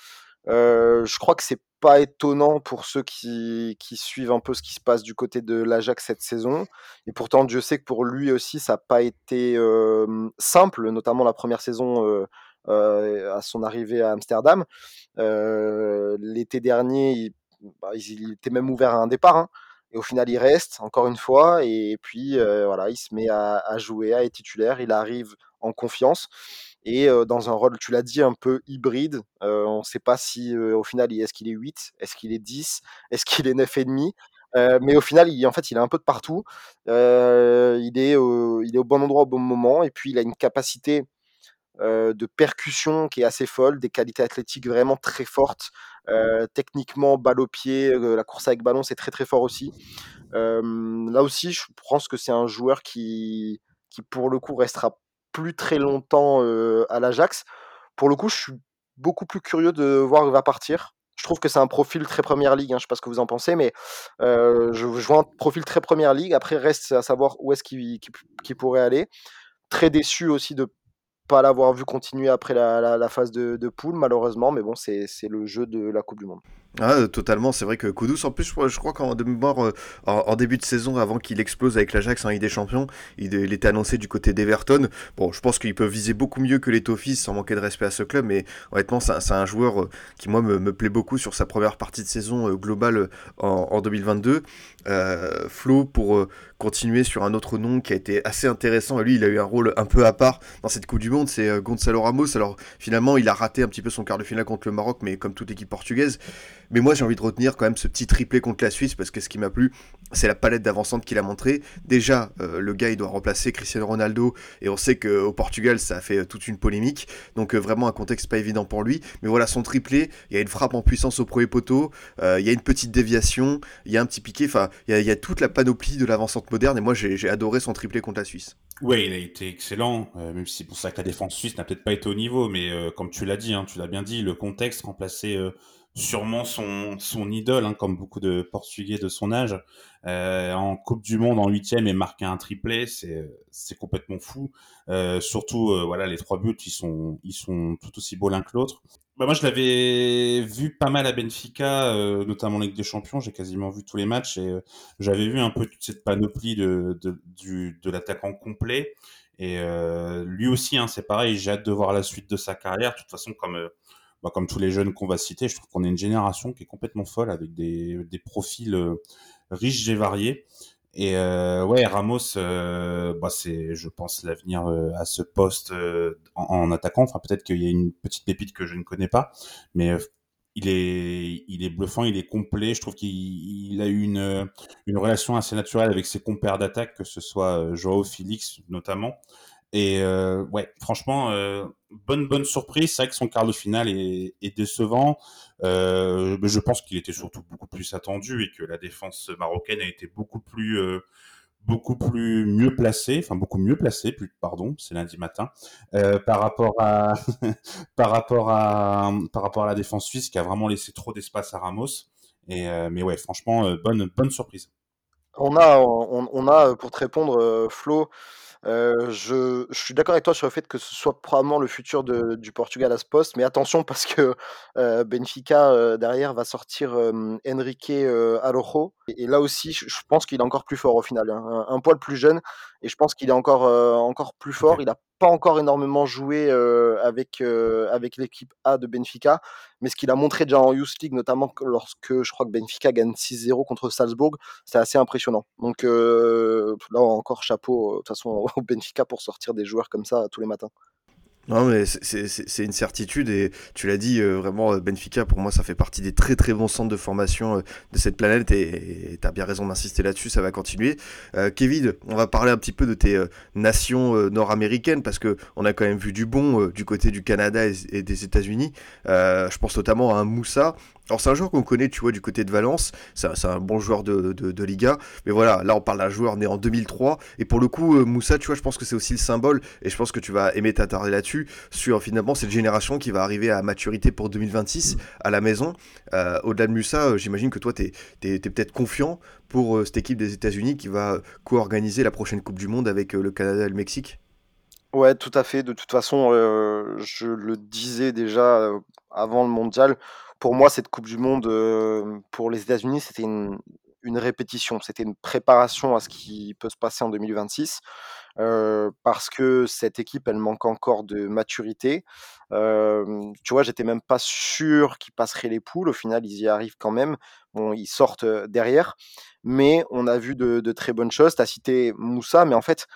je crois que c'est pas étonnant pour ceux qui, suivent un peu ce qui se passe du côté de l'Ajax cette saison. Et pourtant, Dieu sait que pour lui aussi, ça n'a pas été simple, notamment la première saison à son arrivée à Amsterdam. L'été dernier, il bah, il était même ouvert à un départ. Hein. Et au final, il reste encore une fois. Et puis, euh, voilà, il se met à, jouer, à être titulaire. Il arrive en confiance. Et euh, dans un rôle, tu l'as dit, un peu hybride. Euh, on ne sait pas si au final, est-ce qu'il est 8, est-ce qu'il est 10, est-ce qu'il est 9,5. Euh, mais au final, il, en fait, il est un peu de partout. il, est, il est au bon endroit au bon moment. Et puis, il a une capacité de percussion qui est assez folle, des qualités athlétiques vraiment très fortes. techniquement, balle au pied, la course avec ballon, c'est très très fort aussi. là aussi, je pense que c'est un joueur qui, qui, pour le coup, restera plus très longtemps à l'Ajax. Pour le coup, je suis beaucoup plus curieux de voir où il va partir. Je trouve que c'est un profil très première ligue. Hein, je ne sais pas ce que vous en pensez, mais je, vois un profil très première ligue. Après, reste à savoir où est-ce qu'il pourrait aller. Très déçu aussi de pas l'avoir vu continuer après la, phase de, poule, malheureusement, mais bon, c'est le jeu de la Coupe du Monde. Ah, totalement, c'est vrai que Kudus, en plus, je crois, qu'en euh, en, début de saison, avant qu'il explose avec l'Ajax en Ligue des Champions, il, était annoncé du côté d'Everton. Bon, je pense qu'il peut viser beaucoup mieux que les Toffees, sans manquer de respect à ce club, mais honnêtement, c'est un joueur euh, qui, moi, me, plaît beaucoup sur sa première partie de saison euh, globale en, en 2022. Flo, pour continuer sur un autre nom qui a été assez intéressant, lui, il a eu un rôle un peu à part dans cette Coupe du Monde, c'est Gonzalo Ramos. Alors, finalement, il a raté un petit peu son quart de finale contre le Maroc, mais comme toute équipe portugaise. Mais moi, j'ai envie de retenir quand même ce petit triplé contre la Suisse parce que ce qui m'a plu, c'est la palette d'avançante qu'il a montré. Déjà, euh, le gars, il doit remplacer Cristiano Ronaldo et on sait qu'au Portugal, ça a fait euh, toute une polémique. Donc, euh, vraiment un contexte pas évident pour lui. Mais voilà, son triplé, il y a une frappe en puissance au premier poteau, il y a une petite déviation, il y a un petit piqué. Enfin, il y, a toute la panoplie de l'avancante moderne et moi, j'ai adoré son triplé contre la Suisse. Oui, il a été excellent, même si c'est pour ça que la défense suisse n'a peut-être pas été au niveau, mais comme tu l'as dit, hein, tu l'as bien dit, le contexte remplacer sûrement son, son idole, hein, comme beaucoup de Portugais de son âge, euh, en Coupe du Monde en huitième et marquer un triplé, c'est complètement fou. Euh, surtout, euh, voilà, les trois buts, ils sont ils sont tout aussi beaux l'un que l'autre. Bah, moi, je l'avais vu pas mal à Benfica, notamment en Ligue des Champions. J'ai quasiment vu tous les matchs et j'avais vu un peu toute cette panoplie de de l'attaquant complet. Et lui aussi, hein, c'est pareil. J'ai hâte de voir la suite de sa carrière. De toute façon, comme bah, comme tous les jeunes qu'on va citer, je trouve qu'on est une génération qui est complètement folle avec des, profils euh, riches et variés. Et euh, ouais, Ramos, euh, bah c'est, je pense, l'avenir euh, à ce poste en, attaquant. Enfin, peut-être qu'il y a une petite pépite que je ne connais pas, mais il est, il est bluffant, il est complet. Je trouve qu'il a eu une, une relation assez naturelle avec ses compères d'attaque, que ce soit Joao Félix notamment. Et euh, ouais, franchement, euh, bonne bonne surprise. C'est vrai que son quart de finale est, décevant. Euh, mais je pense qu'il était surtout beaucoup plus attendu et que la défense marocaine a été beaucoup plus beaucoup plus mieux placée, enfin beaucoup mieux placée, pardon, c'est lundi matin, par rapport à [laughs] par rapport à par rapport à la défense suisse qui a vraiment laissé trop d'espace à Ramos. Et mais ouais, franchement, bonne bonne surprise. On a on a pour te répondre, Flo. Je, suis d'accord avec toi sur le fait que ce soit probablement le futur de, du Portugal à ce poste, mais attention parce que Benfica derrière va sortir Enrique Arojo. Et, là aussi, je, pense qu'il est encore plus fort au final. Hein. Un, un, poil plus jeune, et je pense qu'il est encore, encore plus fort. Il a pas encore énormément joué avec, avec l'équipe A de Benfica, mais ce qu'il a montré déjà en Youth League, notamment lorsque je crois que Benfica gagne 6-0 contre Salzbourg, c'est assez impressionnant. Donc là encore chapeau de toute façon [laughs] au Benfica pour sortir des joueurs comme ça tous les matins. Non, mais c'est une certitude et tu l'as dit, euh, vraiment, euh, Benfica, pour moi, ça fait partie des très très bons centres de formation euh, de cette planète et tu as bien raison d'insister là-dessus, ça va continuer. Kevin, on va parler un petit peu de tes nations nord-américaines parce que on a quand même vu du bon du côté du Canada et, des États-Unis. je pense notamment à un Moussa alors c'est un joueur qu'on connaît, tu vois, du côté de Valence, c'est un, bon joueur de, de, Liga, mais voilà, là on parle d'un joueur né en 2003, et pour le coup, euh, Moussa, tu vois, je pense que c'est aussi le symbole, et je pense que tu vas aimer t'attarder là-dessus, sur finalement cette génération qui va arriver à maturité pour 2026 à la maison. Euh, au-delà de Moussa, euh, j'imagine que toi, tu es, peut-être confiant pour cette équipe des États-Unis qui va co-organiser la prochaine Coupe du Monde avec le Canada et le Mexique. Ouais, tout à fait. De toute façon, je le disais déjà avant le mondial, pour moi, cette Coupe du Monde pour les États-Unis, c'était une, répétition, c'était une préparation à ce qui peut se passer en 2026. parce que cette équipe, elle manque encore de maturité. tu vois, j'étais même pas sûr qu'ils passeraient les poules. Au final, ils y arrivent quand même. Bon, ils sortent derrière. Mais on a vu de très bonnes choses. Tu as cité Moussa, mais en fait,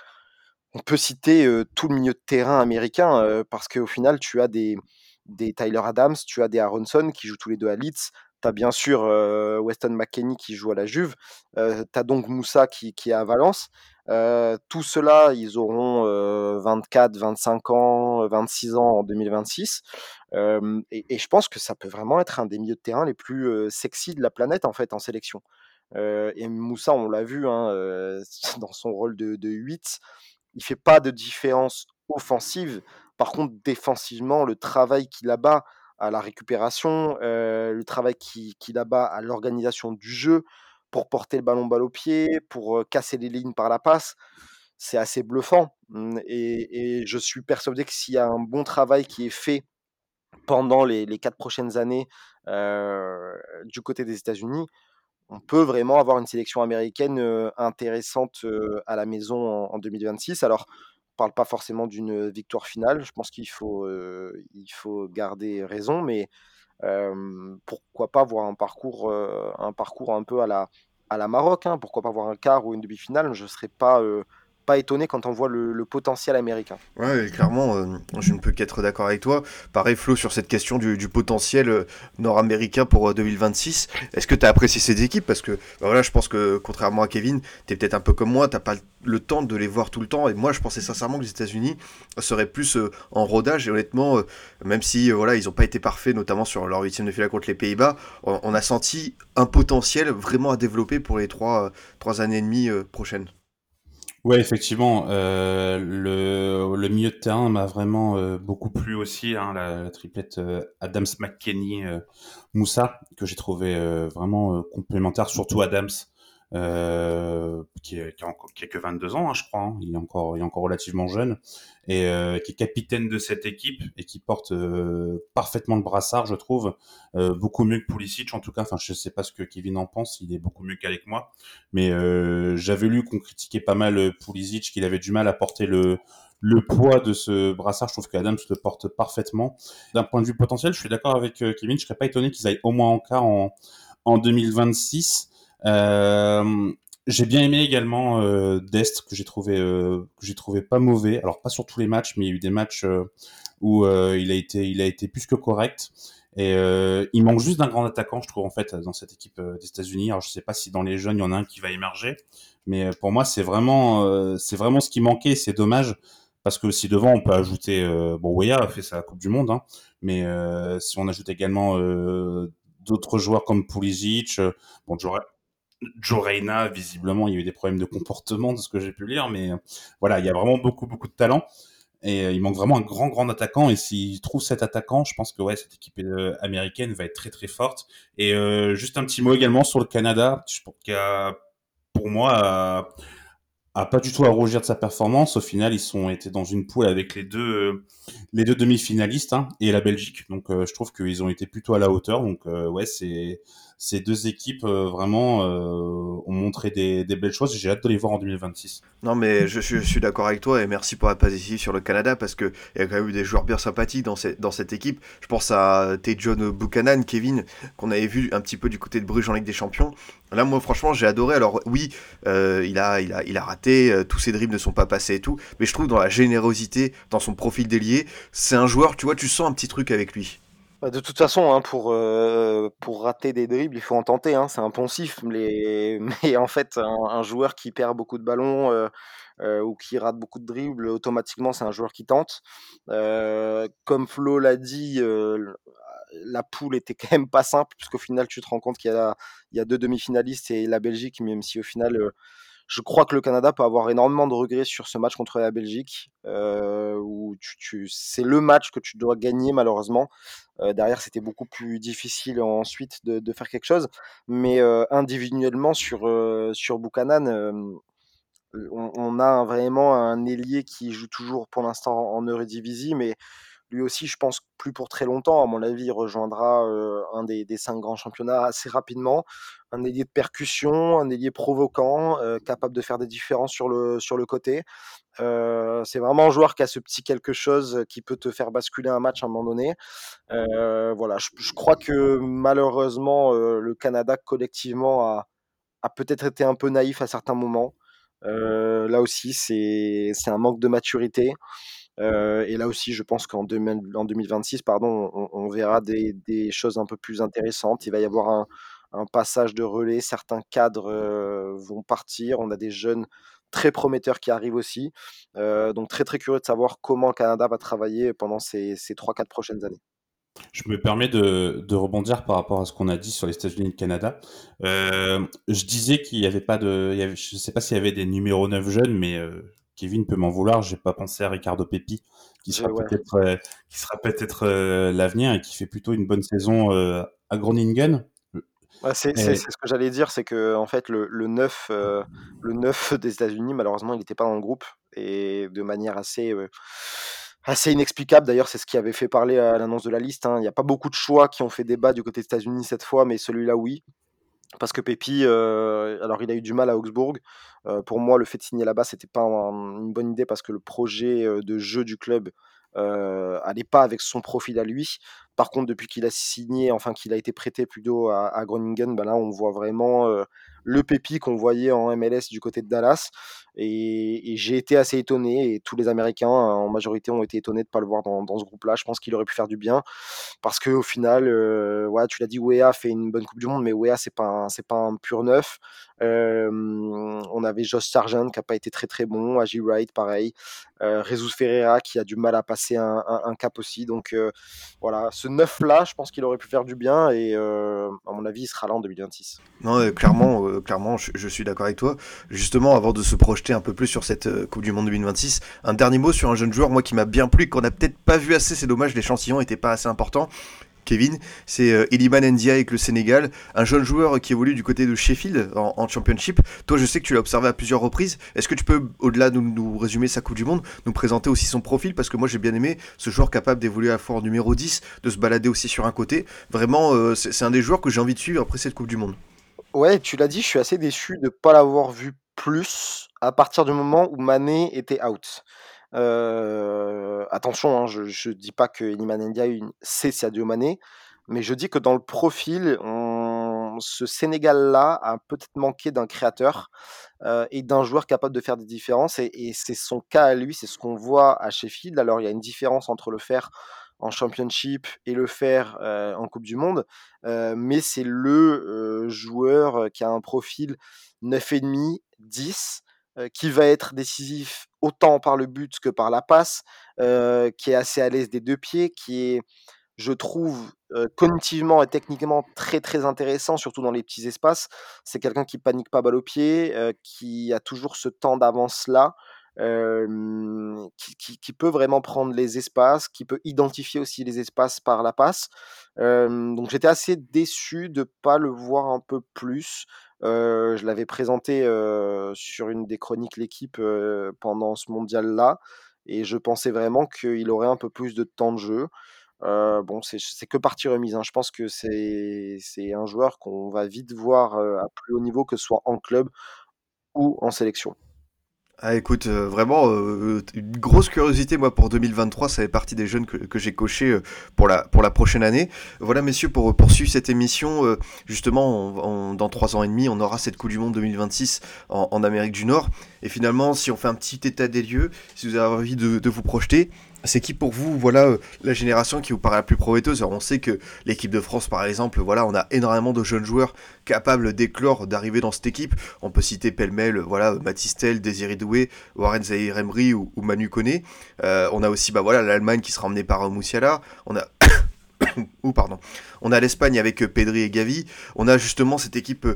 on peut citer tout le milieu de terrain américain parce qu'au final, tu as des, des Tyler Adams, tu as des Aronson qui jouent tous les deux à Leeds, tu as bien sûr Weston McKennie qui joue à la Juve, tu as donc Moussa qui, qui est à Valence. tout cela, ils auront 24, 25 ans, 26 ans en 2026. et, je pense que ça peut vraiment être un des milieux de terrain les plus sexy de la planète en fait en sélection. et Moussa, on l'a vu hein, [laughs] dans son rôle de, de 8, il fait pas de différence offensive. Par contre, défensivement, le travail qu'il abat à la récupération, le travail qu'il abat à l'organisation du jeu pour porter le ballon balle au pied, pour casser les lignes par la passe, c'est assez bluffant. Mmh, et, je suis persuadé que s'il y a un bon travail qui est fait pendant les, quatre prochaines années du côté des États-Unis, on peut vraiment avoir une sélection américaine intéressante à la maison en, en 2026. Alors, parle pas forcément d'une victoire finale. Je pense qu'il faut, il faut garder raison, mais pourquoi pas voir un parcours, un parcours un peu à la, à la Maroc. Hein. Pourquoi pas voir un quart ou une demi-finale Je ne serais pas pas étonné quand on voit le, potentiel américain. Ouais, clairement, euh, je ne peux qu'être d'accord avec toi. Pareil, Flo, sur cette question du, potentiel euh, nord-américain pour 2026. Euh, Est-ce que tu as apprécié ces équipes? Parce que bah voilà, je pense que contrairement à Kevin, tu es peut-être un peu comme moi, tu pas le temps de les voir tout le temps. Et moi, je pensais sincèrement que les États-Unis seraient plus en rodage. Et honnêtement, même si voilà, ils n'ont pas été parfaits, notamment sur leur huitième de finale contre les Pays-Bas, on, a senti un potentiel vraiment à développer pour les trois, trois années et demie prochaines. Ouais, effectivement, euh, le, le milieu de terrain m'a vraiment euh, beaucoup plu aussi, hein, la, triplette euh, Adams, McKenny, Moussa, que j'ai trouvé vraiment complémentaire, surtout Adams, euh, qui, a encore, qui, a que 22 ans, hein, je crois. Hein. Il, est encore, il est encore relativement jeune et euh, qui est capitaine de cette équipe et qui porte euh, parfaitement le brassard, je trouve, beaucoup mieux que Pulisic en tout cas. Enfin, je sais pas ce que Kevin en pense, il est beaucoup mieux qu'avec moi, mais j'avais lu qu'on critiquait pas mal Pulisic, qu'il avait du mal à porter le le poids de ce brassard, je trouve qu'Adams le porte parfaitement. D'un point de vue potentiel, je suis d'accord avec Kevin, je serais pas étonné qu'ils aillent au moins en quart en, en 2026. Euh, j'ai bien aimé également euh, Dest que j'ai trouvé euh, que j'ai trouvé pas mauvais. Alors pas sur tous les matchs, mais il y a eu des matchs euh, où euh, il a été il a été plus que correct. Et il manque juste d'un grand attaquant, je trouve en fait dans cette équipe des États-Unis. Alors je sais pas si dans les jeunes il y en a un qui va émerger, mais pour moi c'est vraiment c'est vraiment ce qui manquait. C'est dommage parce que si devant on peut ajouter bon Weah a fait sa Coupe du Monde, hein, mais si on ajoute également d'autres joueurs comme Pulisic, bon j'aurais Joe Reina, visiblement, il y a eu des problèmes de comportement de ce que j'ai pu lire, mais euh, voilà, il y a vraiment beaucoup, beaucoup de talent. Et euh, il manque vraiment un grand, grand attaquant. Et s'il trouve cet attaquant, je pense que ouais, cette équipe euh, américaine va être très, très forte. Et juste un petit mot également sur le Canada, qui a, pour moi, a, pas du tout à rougir de sa performance. Au final, ils sont été dans une poule avec les deux, les deux demi-finalistes hein, et la Belgique. Donc, je trouve qu'ils ont été plutôt à la hauteur. Donc, ouais, c'est ces deux équipes euh, vraiment euh, ont montré des, belles choses. J'ai hâte de les voir en 2026. Non, mais je, suis d'accord avec toi et merci pour la positive sur le Canada parce qu'il y a quand même eu des joueurs bien sympathiques dans, cette équipe. Je pense à John Buchanan, Kevin, qu'on avait vu un petit peu du côté de Bruges en Ligue des Champions. Là, moi, franchement, j'ai adoré. Alors, oui, euh, il, a, il, a, il a raté, tous ses dribbles ne sont pas passés et tout, mais je trouve dans la générosité, dans son profil délié, c'est un joueur, tu vois, tu sens un petit truc avec lui. Bah, de toute façon, hein, pour, euh, pour rater des dribbles, il faut en tenter. Hein, c'est impensif. Mais, [laughs] mais en fait, un, joueur qui perd beaucoup de ballons euh, euh, ou qui rate beaucoup de dribbles, automatiquement, c'est un joueur qui tente. comme Flo l'a dit, la poule était quand même pas simple, puisqu'au final, tu te rends compte qu'il y a, y a deux demi-finalistes et la Belgique, même si au final je crois que le Canada peut avoir énormément de regrets sur ce match contre la Belgique, euh, où tu, c'est le match que tu dois gagner malheureusement. Euh, derrière, c'était beaucoup plus difficile ensuite de, faire quelque chose, mais euh, individuellement sur sur Buchanan, on, a vraiment un ailier qui joue toujours pour l'instant en Eredivisie, mais lui aussi, je pense, plus pour très longtemps. À mon avis, il rejoindra un des, cinq grands championnats assez rapidement. Un ailier de percussion, un ailier provoquant, capable de faire des différences sur le, côté. c'est vraiment un joueur qui a ce petit quelque chose qui peut te faire basculer un match à un moment donné. voilà, je, crois que malheureusement, le Canada collectivement a peut-être été un peu naïf à certains moments. là aussi, c'est un manque de maturité. Et là aussi, je pense qu'en 2026, pardon, on, verra des, choses un peu plus intéressantes. Il va y avoir un, passage de relais, certains cadres vont partir, on a des jeunes très prometteurs qui arrivent aussi. donc très très curieux de savoir comment le Canada va travailler pendant ces, ces 3-4 prochaines années. Je me permets de, rebondir par rapport à ce qu'on a dit sur les États-Unis et le Canada. Euh, je disais qu'il n'y avait pas de, je ne sais pas s'il y avait des numéros 9 jeunes, mais euh, Kevin peut m'en vouloir. J'ai pas pensé à Ricardo Pepi, qui sera peut-être, euh, qui sera peut-être l'avenir et qui fait plutôt une bonne saison à Groningen. c'est, ce que j'allais dire, c'est que en fait le, le 9, le 9 des États-Unis, malheureusement, il n'était pas dans le groupe et de manière assez assez inexplicable. D'ailleurs, c'est ce qui avait fait parler à l'annonce de la liste. Hein. Il n'y a pas beaucoup de choix qui ont fait débat du côté des États-Unis cette fois, mais celui-là, oui. Parce que Pépi, euh, alors il a eu du mal à Augsbourg. Euh, pour moi, le fait de signer là-bas, c'était pas une bonne idée parce que le projet euh, de jeu du club euh, allait pas avec son profil à lui. Par contre, depuis qu'il a signé, enfin qu'il a été prêté plutôt à, Groningen, ben là, on voit vraiment le Pépi qu'on voyait en MLS du côté de Dallas. Et, j'ai été assez étonné, et tous les Américains en majorité ont été étonnés de ne pas le voir dans, ce groupe-là. Je pense qu'il aurait pu faire du bien, parce qu'au final, euh, tu l'as dit, Wea fait une bonne Coupe du Monde, mais Wea, c'est pas, c'est pas un pur neuf. Euh, on avait Josh Sargent qui n'a pas été très très bon, Agi Wright pareil, euh, Ferreira qui a du mal à passer un, cap aussi. Donc euh, voilà, ce neuf là, je pense qu'il aurait pu faire du bien et à mon avis, il sera là en 2026. Non, clairement, clairement, je, suis d'accord avec toi. Justement, avant de se projeter un peu plus sur cette euh, Coupe du Monde 2026, un dernier mot sur un jeune joueur, moi qui m'a bien plu, qu'on n'a peut-être pas vu assez, c'est dommage, l'échantillon n'était pas assez important. Kevin, c'est euh, Iliman Ndia avec le Sénégal, un jeune joueur qui évolue du côté de Sheffield en, Championship. Toi, je sais que tu l'as observé à plusieurs reprises. Est-ce que tu peux, au-delà de nous, résumer sa Coupe du Monde, nous présenter aussi son profil? Parce que moi, j'ai bien aimé ce joueur capable d'évoluer à fort numéro 10, de se balader aussi sur un côté. Vraiment, euh, c'est un des joueurs que j'ai envie de suivre après cette Coupe du Monde. Ouais, tu l'as dit, je suis assez déçu de ne pas l'avoir vu plus à partir du moment où Mané était out. Attention, hein, je ne dis pas que Iliman c'est Sadio Mané, mais je dis que dans le profil, ce Sénégal-là a peut-être manqué d'un créateur et d'un joueur capable de faire des différences. Et, c'est son cas à lui, c'est ce qu'on voit à Sheffield. Alors il y a une différence entre le faire en Championship et le faire en Coupe du Monde. mais c'est le joueur qui a un profil 9,5, 10, qui va être décisif autant par le but que par la passe, qui est assez à l'aise des deux pieds, qui est, je trouve, cognitivement et techniquement très très intéressant, surtout dans les petits espaces. C'est quelqu'un qui panique pas balle au pied, qui a toujours ce temps d'avance là qui, peut vraiment prendre les espaces, qui peut identifier aussi les espaces par la passe. donc j'étais assez déçu de pas le voir un peu plus. Je l'avais présenté sur une des chroniques l'équipe pendant ce mondial-là, et je pensais vraiment qu'il aurait un peu plus de temps de jeu. bon, c'est que partie remise. Hein. Je pense que c'est un joueur qu'on va vite voir à plus haut niveau, que ce soit en club ou en sélection. Ah écoute, euh, vraiment euh, une grosse curiosité moi pour 2023, ça fait partie des jeunes que, j'ai coché euh, pour, la, pour la prochaine année. Voilà messieurs, pour poursuivre cette émission, justement dans trois ans et demi, on aura cette Coupe du Monde 2026 en, Amérique du Nord. Et finalement, si on fait un petit état des lieux, si vous avez envie de vous projeter, c'est qui pour vous, voilà, euh, la génération qui vous paraît la plus prometteuse? On sait que l'équipe de France, par exemple, voilà, on a énormément de jeunes joueurs capables d'éclore, d'arriver dans cette équipe. On peut citer pêle-mêle, voilà, Matistel, Désiré Doué, Warren Zahir Emery ou, Manu Koné. Euh, on a aussi, bah voilà, l'Allemagne qui sera emmenée par Moussiala. On a [coughs] ou pardon. On a l'Espagne avec Pedri et Gavi. On a justement cette équipe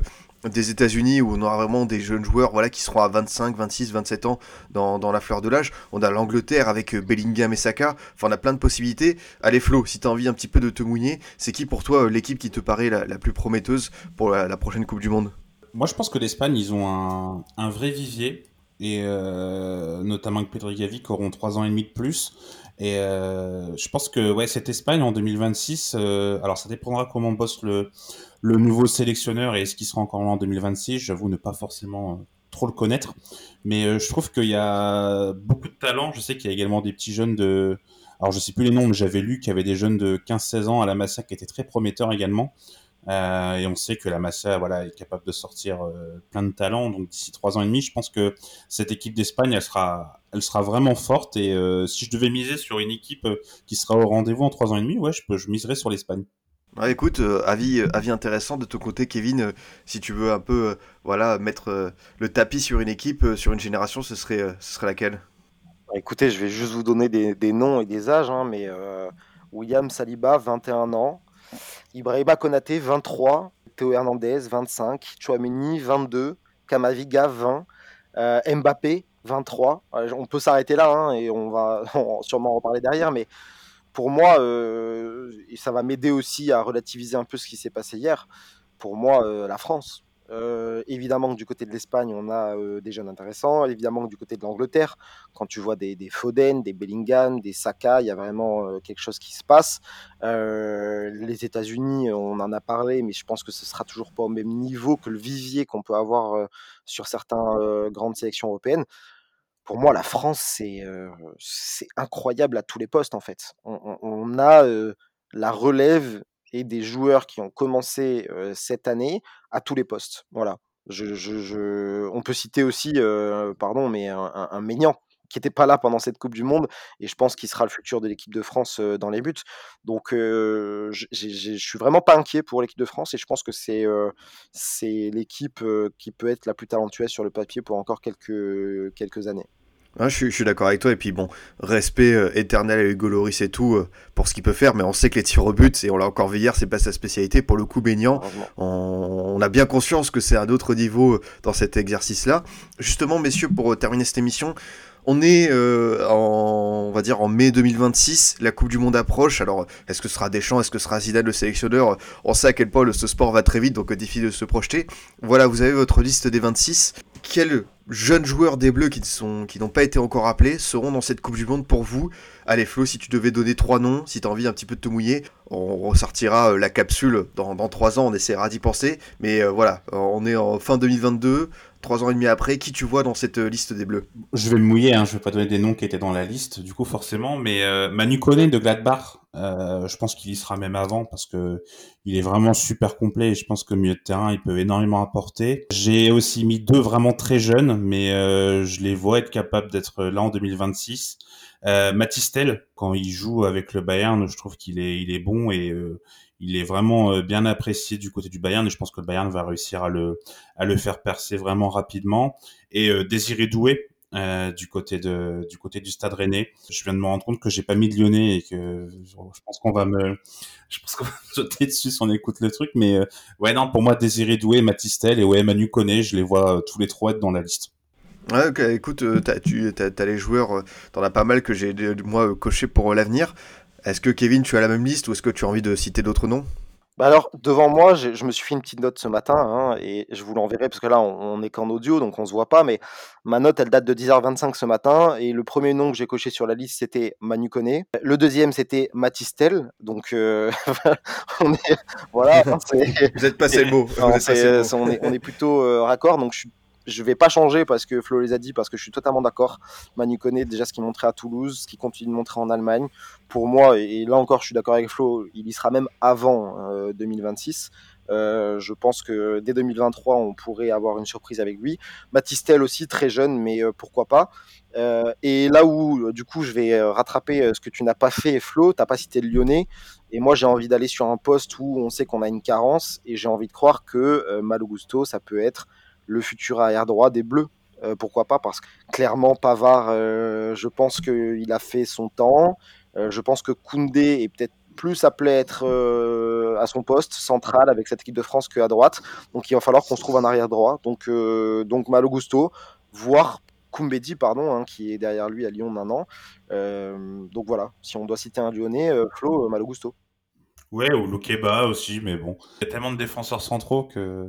des États-Unis où on aura vraiment des jeunes joueurs voilà, qui seront à 25, 26, 27 ans dans, la fleur de l'âge. On a l'Angleterre avec euh, Bellingham et Saka. Enfin, on a plein de possibilités. Allez, Flo, si tu as envie un petit peu de te mouiller, c'est qui pour toi euh, l'équipe qui te paraît la, plus prometteuse pour la, prochaine Coupe du Monde? Moi, je pense que l'Espagne, ils ont un, vrai vivier. Et euh, notamment avec Pedro Gavi qui auront 3 ans et demi de plus. Et je pense que ouais, cette Espagne en 2026, alors ça dépendra comment bosse le, le nouveau sélectionneur et ce qui sera encore là en 2026, j'avoue ne pas forcément euh, trop le connaître. Mais euh, je trouve qu'il y a beaucoup de talent. Je sais qu'il y a également des petits jeunes de. Alors je sais plus les noms, mais j'avais lu qu'il y avait des jeunes de 15-16 ans à la Massa qui étaient très prometteurs également. Euh, et on sait que la Masia voilà, est capable de sortir plein de talents. Donc d'ici trois ans et demi, je pense que cette équipe d'Espagne, elle sera, elle sera vraiment forte. Et si je devais miser sur une équipe qui sera au rendez-vous en trois ans et demi, ouais, je, peux, je miserais sur l'Espagne. Ah, écoute, avis, avis intéressant de ton côté, Kevin. si tu veux un peu voilà, mettre le tapis sur une équipe, sur une génération, ce serait, ce serait laquelle? Bah, Écoutez, je vais juste vous donner des, noms et des âges, hein, mais William Saliba, 21 ans. Ibrahima Konaté, 23. Théo Hernandez, 25. Chouameni, 22. Kamaviga, 20. Euh, Mbappé, 23. on peut s'arrêter là hein, et on va [laughs] sûrement en reparler derrière, mais pour moi, euh, ça va m'aider aussi à relativiser un peu ce qui s'est passé hier. Pour moi, euh, la France, euh, évidemment que du côté de l'Espagne, on a des jeunes intéressants. Évidemment que du côté de l'Angleterre, quand tu vois des, Foden, des Bellingham, des Saka, il y a vraiment quelque chose qui se passe. les États-Unis, on en a parlé, mais je pense que ce sera toujours pas au même niveau que le vivier qu'on peut avoir sur certaines grandes sélections européennes. Pour moi, la France, c'est incroyable à tous les postes, en fait. On, a la relève et des joueurs qui ont commencé cette année à tous les postes. Voilà. On peut citer aussi, pardon, mais un, un, Maignan qui n'était pas là pendant cette Coupe du Monde et je pense qu'il sera le futur de l'équipe de France dans les buts. Donc je suis vraiment pas inquiet pour l'équipe de France et je pense que c'est l'équipe qui peut être la plus talentueuse sur le papier pour encore quelques années. Ah, je, suis, d'accord avec toi. Et puis bon, respect euh, éternel à Hugo Loris et tout euh, pour ce qu'il peut faire, mais on sait que les tirs au but, et on l'a encore vu hier, c'est pas sa spécialité. Pour le coup, Baignan, on, a bien conscience que c'est un autre niveau euh, dans cet exercice-là. Justement, messieurs, pour terminer cette émission, on est en, on va dire en mai 2026, la Coupe du Monde approche. Alors, est-ce que ce sera Deschamps, est-ce que ce sera Zidane le sélectionneur? On sait à quel point ce sport va très vite, donc difficile de se projeter. Voilà, vous avez votre liste des 26. Quel jeunes joueurs des Bleus qui sont qui n'ont pas été encore appelés seront dans cette Coupe du Monde pour vous? Allez Flo, si tu devais donner trois noms, si tu as envie un petit peu de te mouiller, on ressortira euh, la capsule dans, trois ans, on essaiera d'y penser. Mais euh, voilà, on est en fin 2022, trois ans et demi après, qui tu vois dans cette euh, liste des Bleus? Je vais me mouiller, hein, je vais pas donner des noms qui étaient dans la liste, du coup forcément, mais Manu Koné de Gladbach, je pense qu'il y sera même avant parce que il est vraiment super complet et je pense que milieu de terrain il peut énormément apporter. J'ai aussi mis deux vraiment très jeunes, mais je les vois être capables d'être là en 2026. Euh, Matistel, quand il joue avec le Bayern, je trouve qu'il est, est bon et euh, il est vraiment euh, bien apprécié du côté du Bayern et je pense que le Bayern va réussir à le, faire percer vraiment rapidement. Et euh, Désiré Doué, euh, du côté du Stade Rennais. Je viens de me rendre compte que j'ai pas mis de Lyonnais et que je pense qu'on va me [laughs] je pense qu'on va me jeter dessus si on écoute le truc mais ouais non pour moi Désiré Doué, Matistel et ouais Manu Koné, je les vois tous les trois être dans la liste. Ouais, écoute, euh, t'as, tu as, les joueurs, euh, t'en as pas mal que j'ai moi coché pour euh, l'avenir. Est-ce que Kevin, tu as la même liste ou est-ce que tu as envie de citer d'autres noms? Bah alors, devant moi, je me suis fait une petite note ce matin hein, et je vous l'enverrai parce que là, on, est qu'en audio donc on se voit pas. Mais ma note, elle date de 10h25 ce matin et le premier nom que j'ai coché sur la liste, c'était Manu Koné. Le deuxième, c'était Matistel. Donc, [laughs] on est, voilà. [laughs] vous êtes passé le mot. on, est, on, est, plutôt raccord. Donc, je suis je vais pas changer parce que Flo les a dit, parce que je suis totalement d'accord. Manu connaît déjà ce qu'il montrait à Toulouse, ce qu'il continue de montrer en Allemagne. Pour moi, et là encore, je suis d'accord avec Flo, il y sera même avant 2026. Euh, euh, je pense que dès 2023, on pourrait avoir une surprise avec lui. Matistel aussi, très jeune, mais euh, pourquoi pas. et là où, du coup, je vais rattraper ce que tu n'as pas fait, Flo, tu n'as pas cité le Lyonnais. Et moi, j'ai envie d'aller sur un poste où on sait qu'on a une carence. Et j'ai envie de croire que Malo Gusto, ça peut être le futur arrière droit des Bleus. Euh, pourquoi pas Parce que clairement, Pavard, euh, je pense qu'il a fait son temps. Euh, je pense que Koundé est peut-être plus appelé à être à son poste central avec cette équipe de France qu'à droite. Donc il va falloir qu'on se trouve un arrière droit. Donc, donc Malo Gusto, voire Koumbedi, pardon, hein, qui est derrière lui à Lyon maintenant. donc voilà, si on doit citer un Lyonnais, Flo, Malo Gusto. Ouais, ou Loukeba aussi, mais bon. Il y a tellement de défenseurs centraux que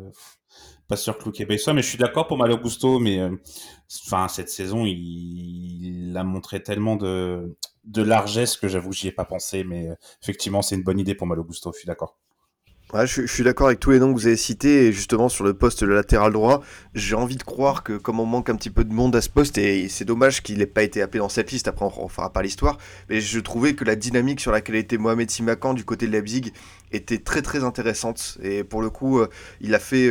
pas sûr que Luke soit, mais je suis d'accord pour Malo Gusto, mais euh, enfin cette saison, il, a montré tellement de, de largesse que j'avoue j'y ai pas pensé, mais euh, effectivement c'est une bonne idée pour Malo Gusto, je suis d'accord. Ouais, je, suis d'accord avec tous les noms que vous avez cités, et justement sur le poste de latéral droit, j'ai envie de croire que comme on manque un petit peu de monde à ce poste, et c'est dommage qu'il n'ait pas été appelé dans cette liste, après on, ne fera pas l'histoire, mais je trouvais que la dynamique sur laquelle était Mohamed Simakan du côté de Leipzig était très très intéressante. Et pour le coup, il a fait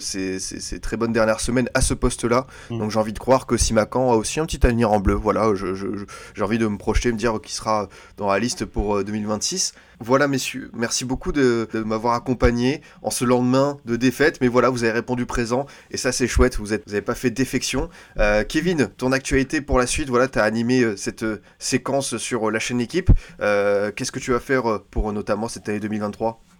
ses, très bonnes dernières semaines à ce poste-là. Mm. Donc j'ai envie de croire que Simacan a aussi un petit avenir en bleu. Voilà, j'ai envie de me projeter, me dire qu'il sera dans la liste pour 2026. Voilà, messieurs, merci beaucoup de, m'avoir accompagné en ce lendemain de défaite. Mais voilà, vous avez répondu présent et ça, c'est chouette. Vous n'avez pas fait défection. Euh, Kevin, ton actualité pour la suite, voilà, tu as animé euh, cette euh, séquence sur la chaîne équipe. Qu'est-ce que tu vas faire pour notamment cette année 2023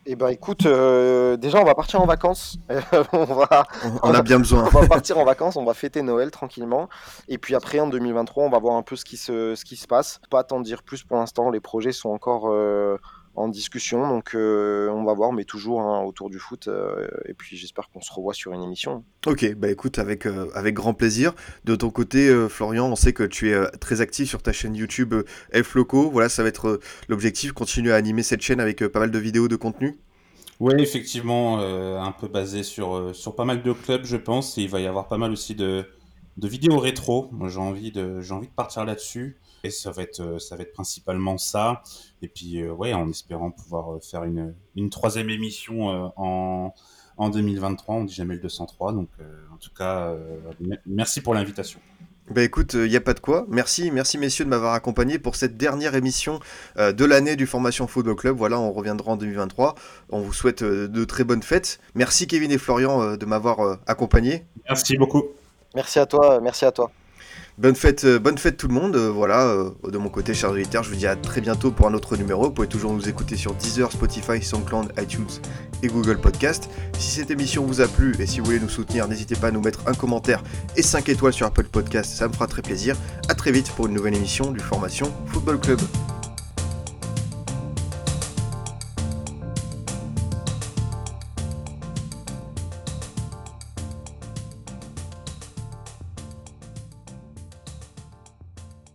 eh ben écoute, déjà on va partir en vacances. [laughs] on, va, on, a bien besoin. on va partir en vacances, on va fêter Noël tranquillement. Et puis après en 2023, on va voir un peu ce qui se, ce qui se passe. Pas t'en dire plus pour l'instant, les projets sont encore en discussion. Donc euh, on va voir, mais toujours hein, autour du foot. Euh, et puis j'espère qu'on se revoit sur une émission. Ok, bah écoute, avec, euh, avec grand plaisir. De ton côté, Florian, on sait que tu es très actif sur ta chaîne YouTube Elf Loco. Voilà, ça va être l'objectif, continuer à animer cette chaîne avec pas mal de vidéos de contenu. Oui, effectivement, un peu basé sur, sur pas mal de clubs, je pense. Et il va y avoir pas mal aussi de, de vidéos rétro. Moi, j'ai envie de, j'ai envie de partir là-dessus. Et ça va être, euh, ça va être principalement ça. Et puis, euh, ouais, en espérant pouvoir euh, faire une, une troisième émission en, en 2023. On dit jamais le 203. Donc, en tout cas, merci pour l'invitation. Bah écoute, il n'y a pas de quoi. Merci, merci messieurs de m'avoir accompagné pour cette dernière émission de l'année du Formation Football Club. Voilà, on reviendra en 2023. On vous souhaite de très bonnes fêtes. Merci Kevin et Florian de m'avoir accompagné. Merci beaucoup. Merci à toi, merci à toi. Bonne fête, euh, bonne fête tout le monde. Euh, voilà, euh, de mon côté, chers auditeurs, je vous dis à très bientôt pour un autre numéro. Vous pouvez toujours nous écouter sur Deezer, Spotify, SoundCloud, iTunes et Google Podcast. Si cette émission vous a plu et si vous voulez nous soutenir, n'hésitez pas à nous mettre un commentaire et 5 étoiles sur Apple Podcast, ça me fera très plaisir. A très vite pour une nouvelle émission du Formation Football Club.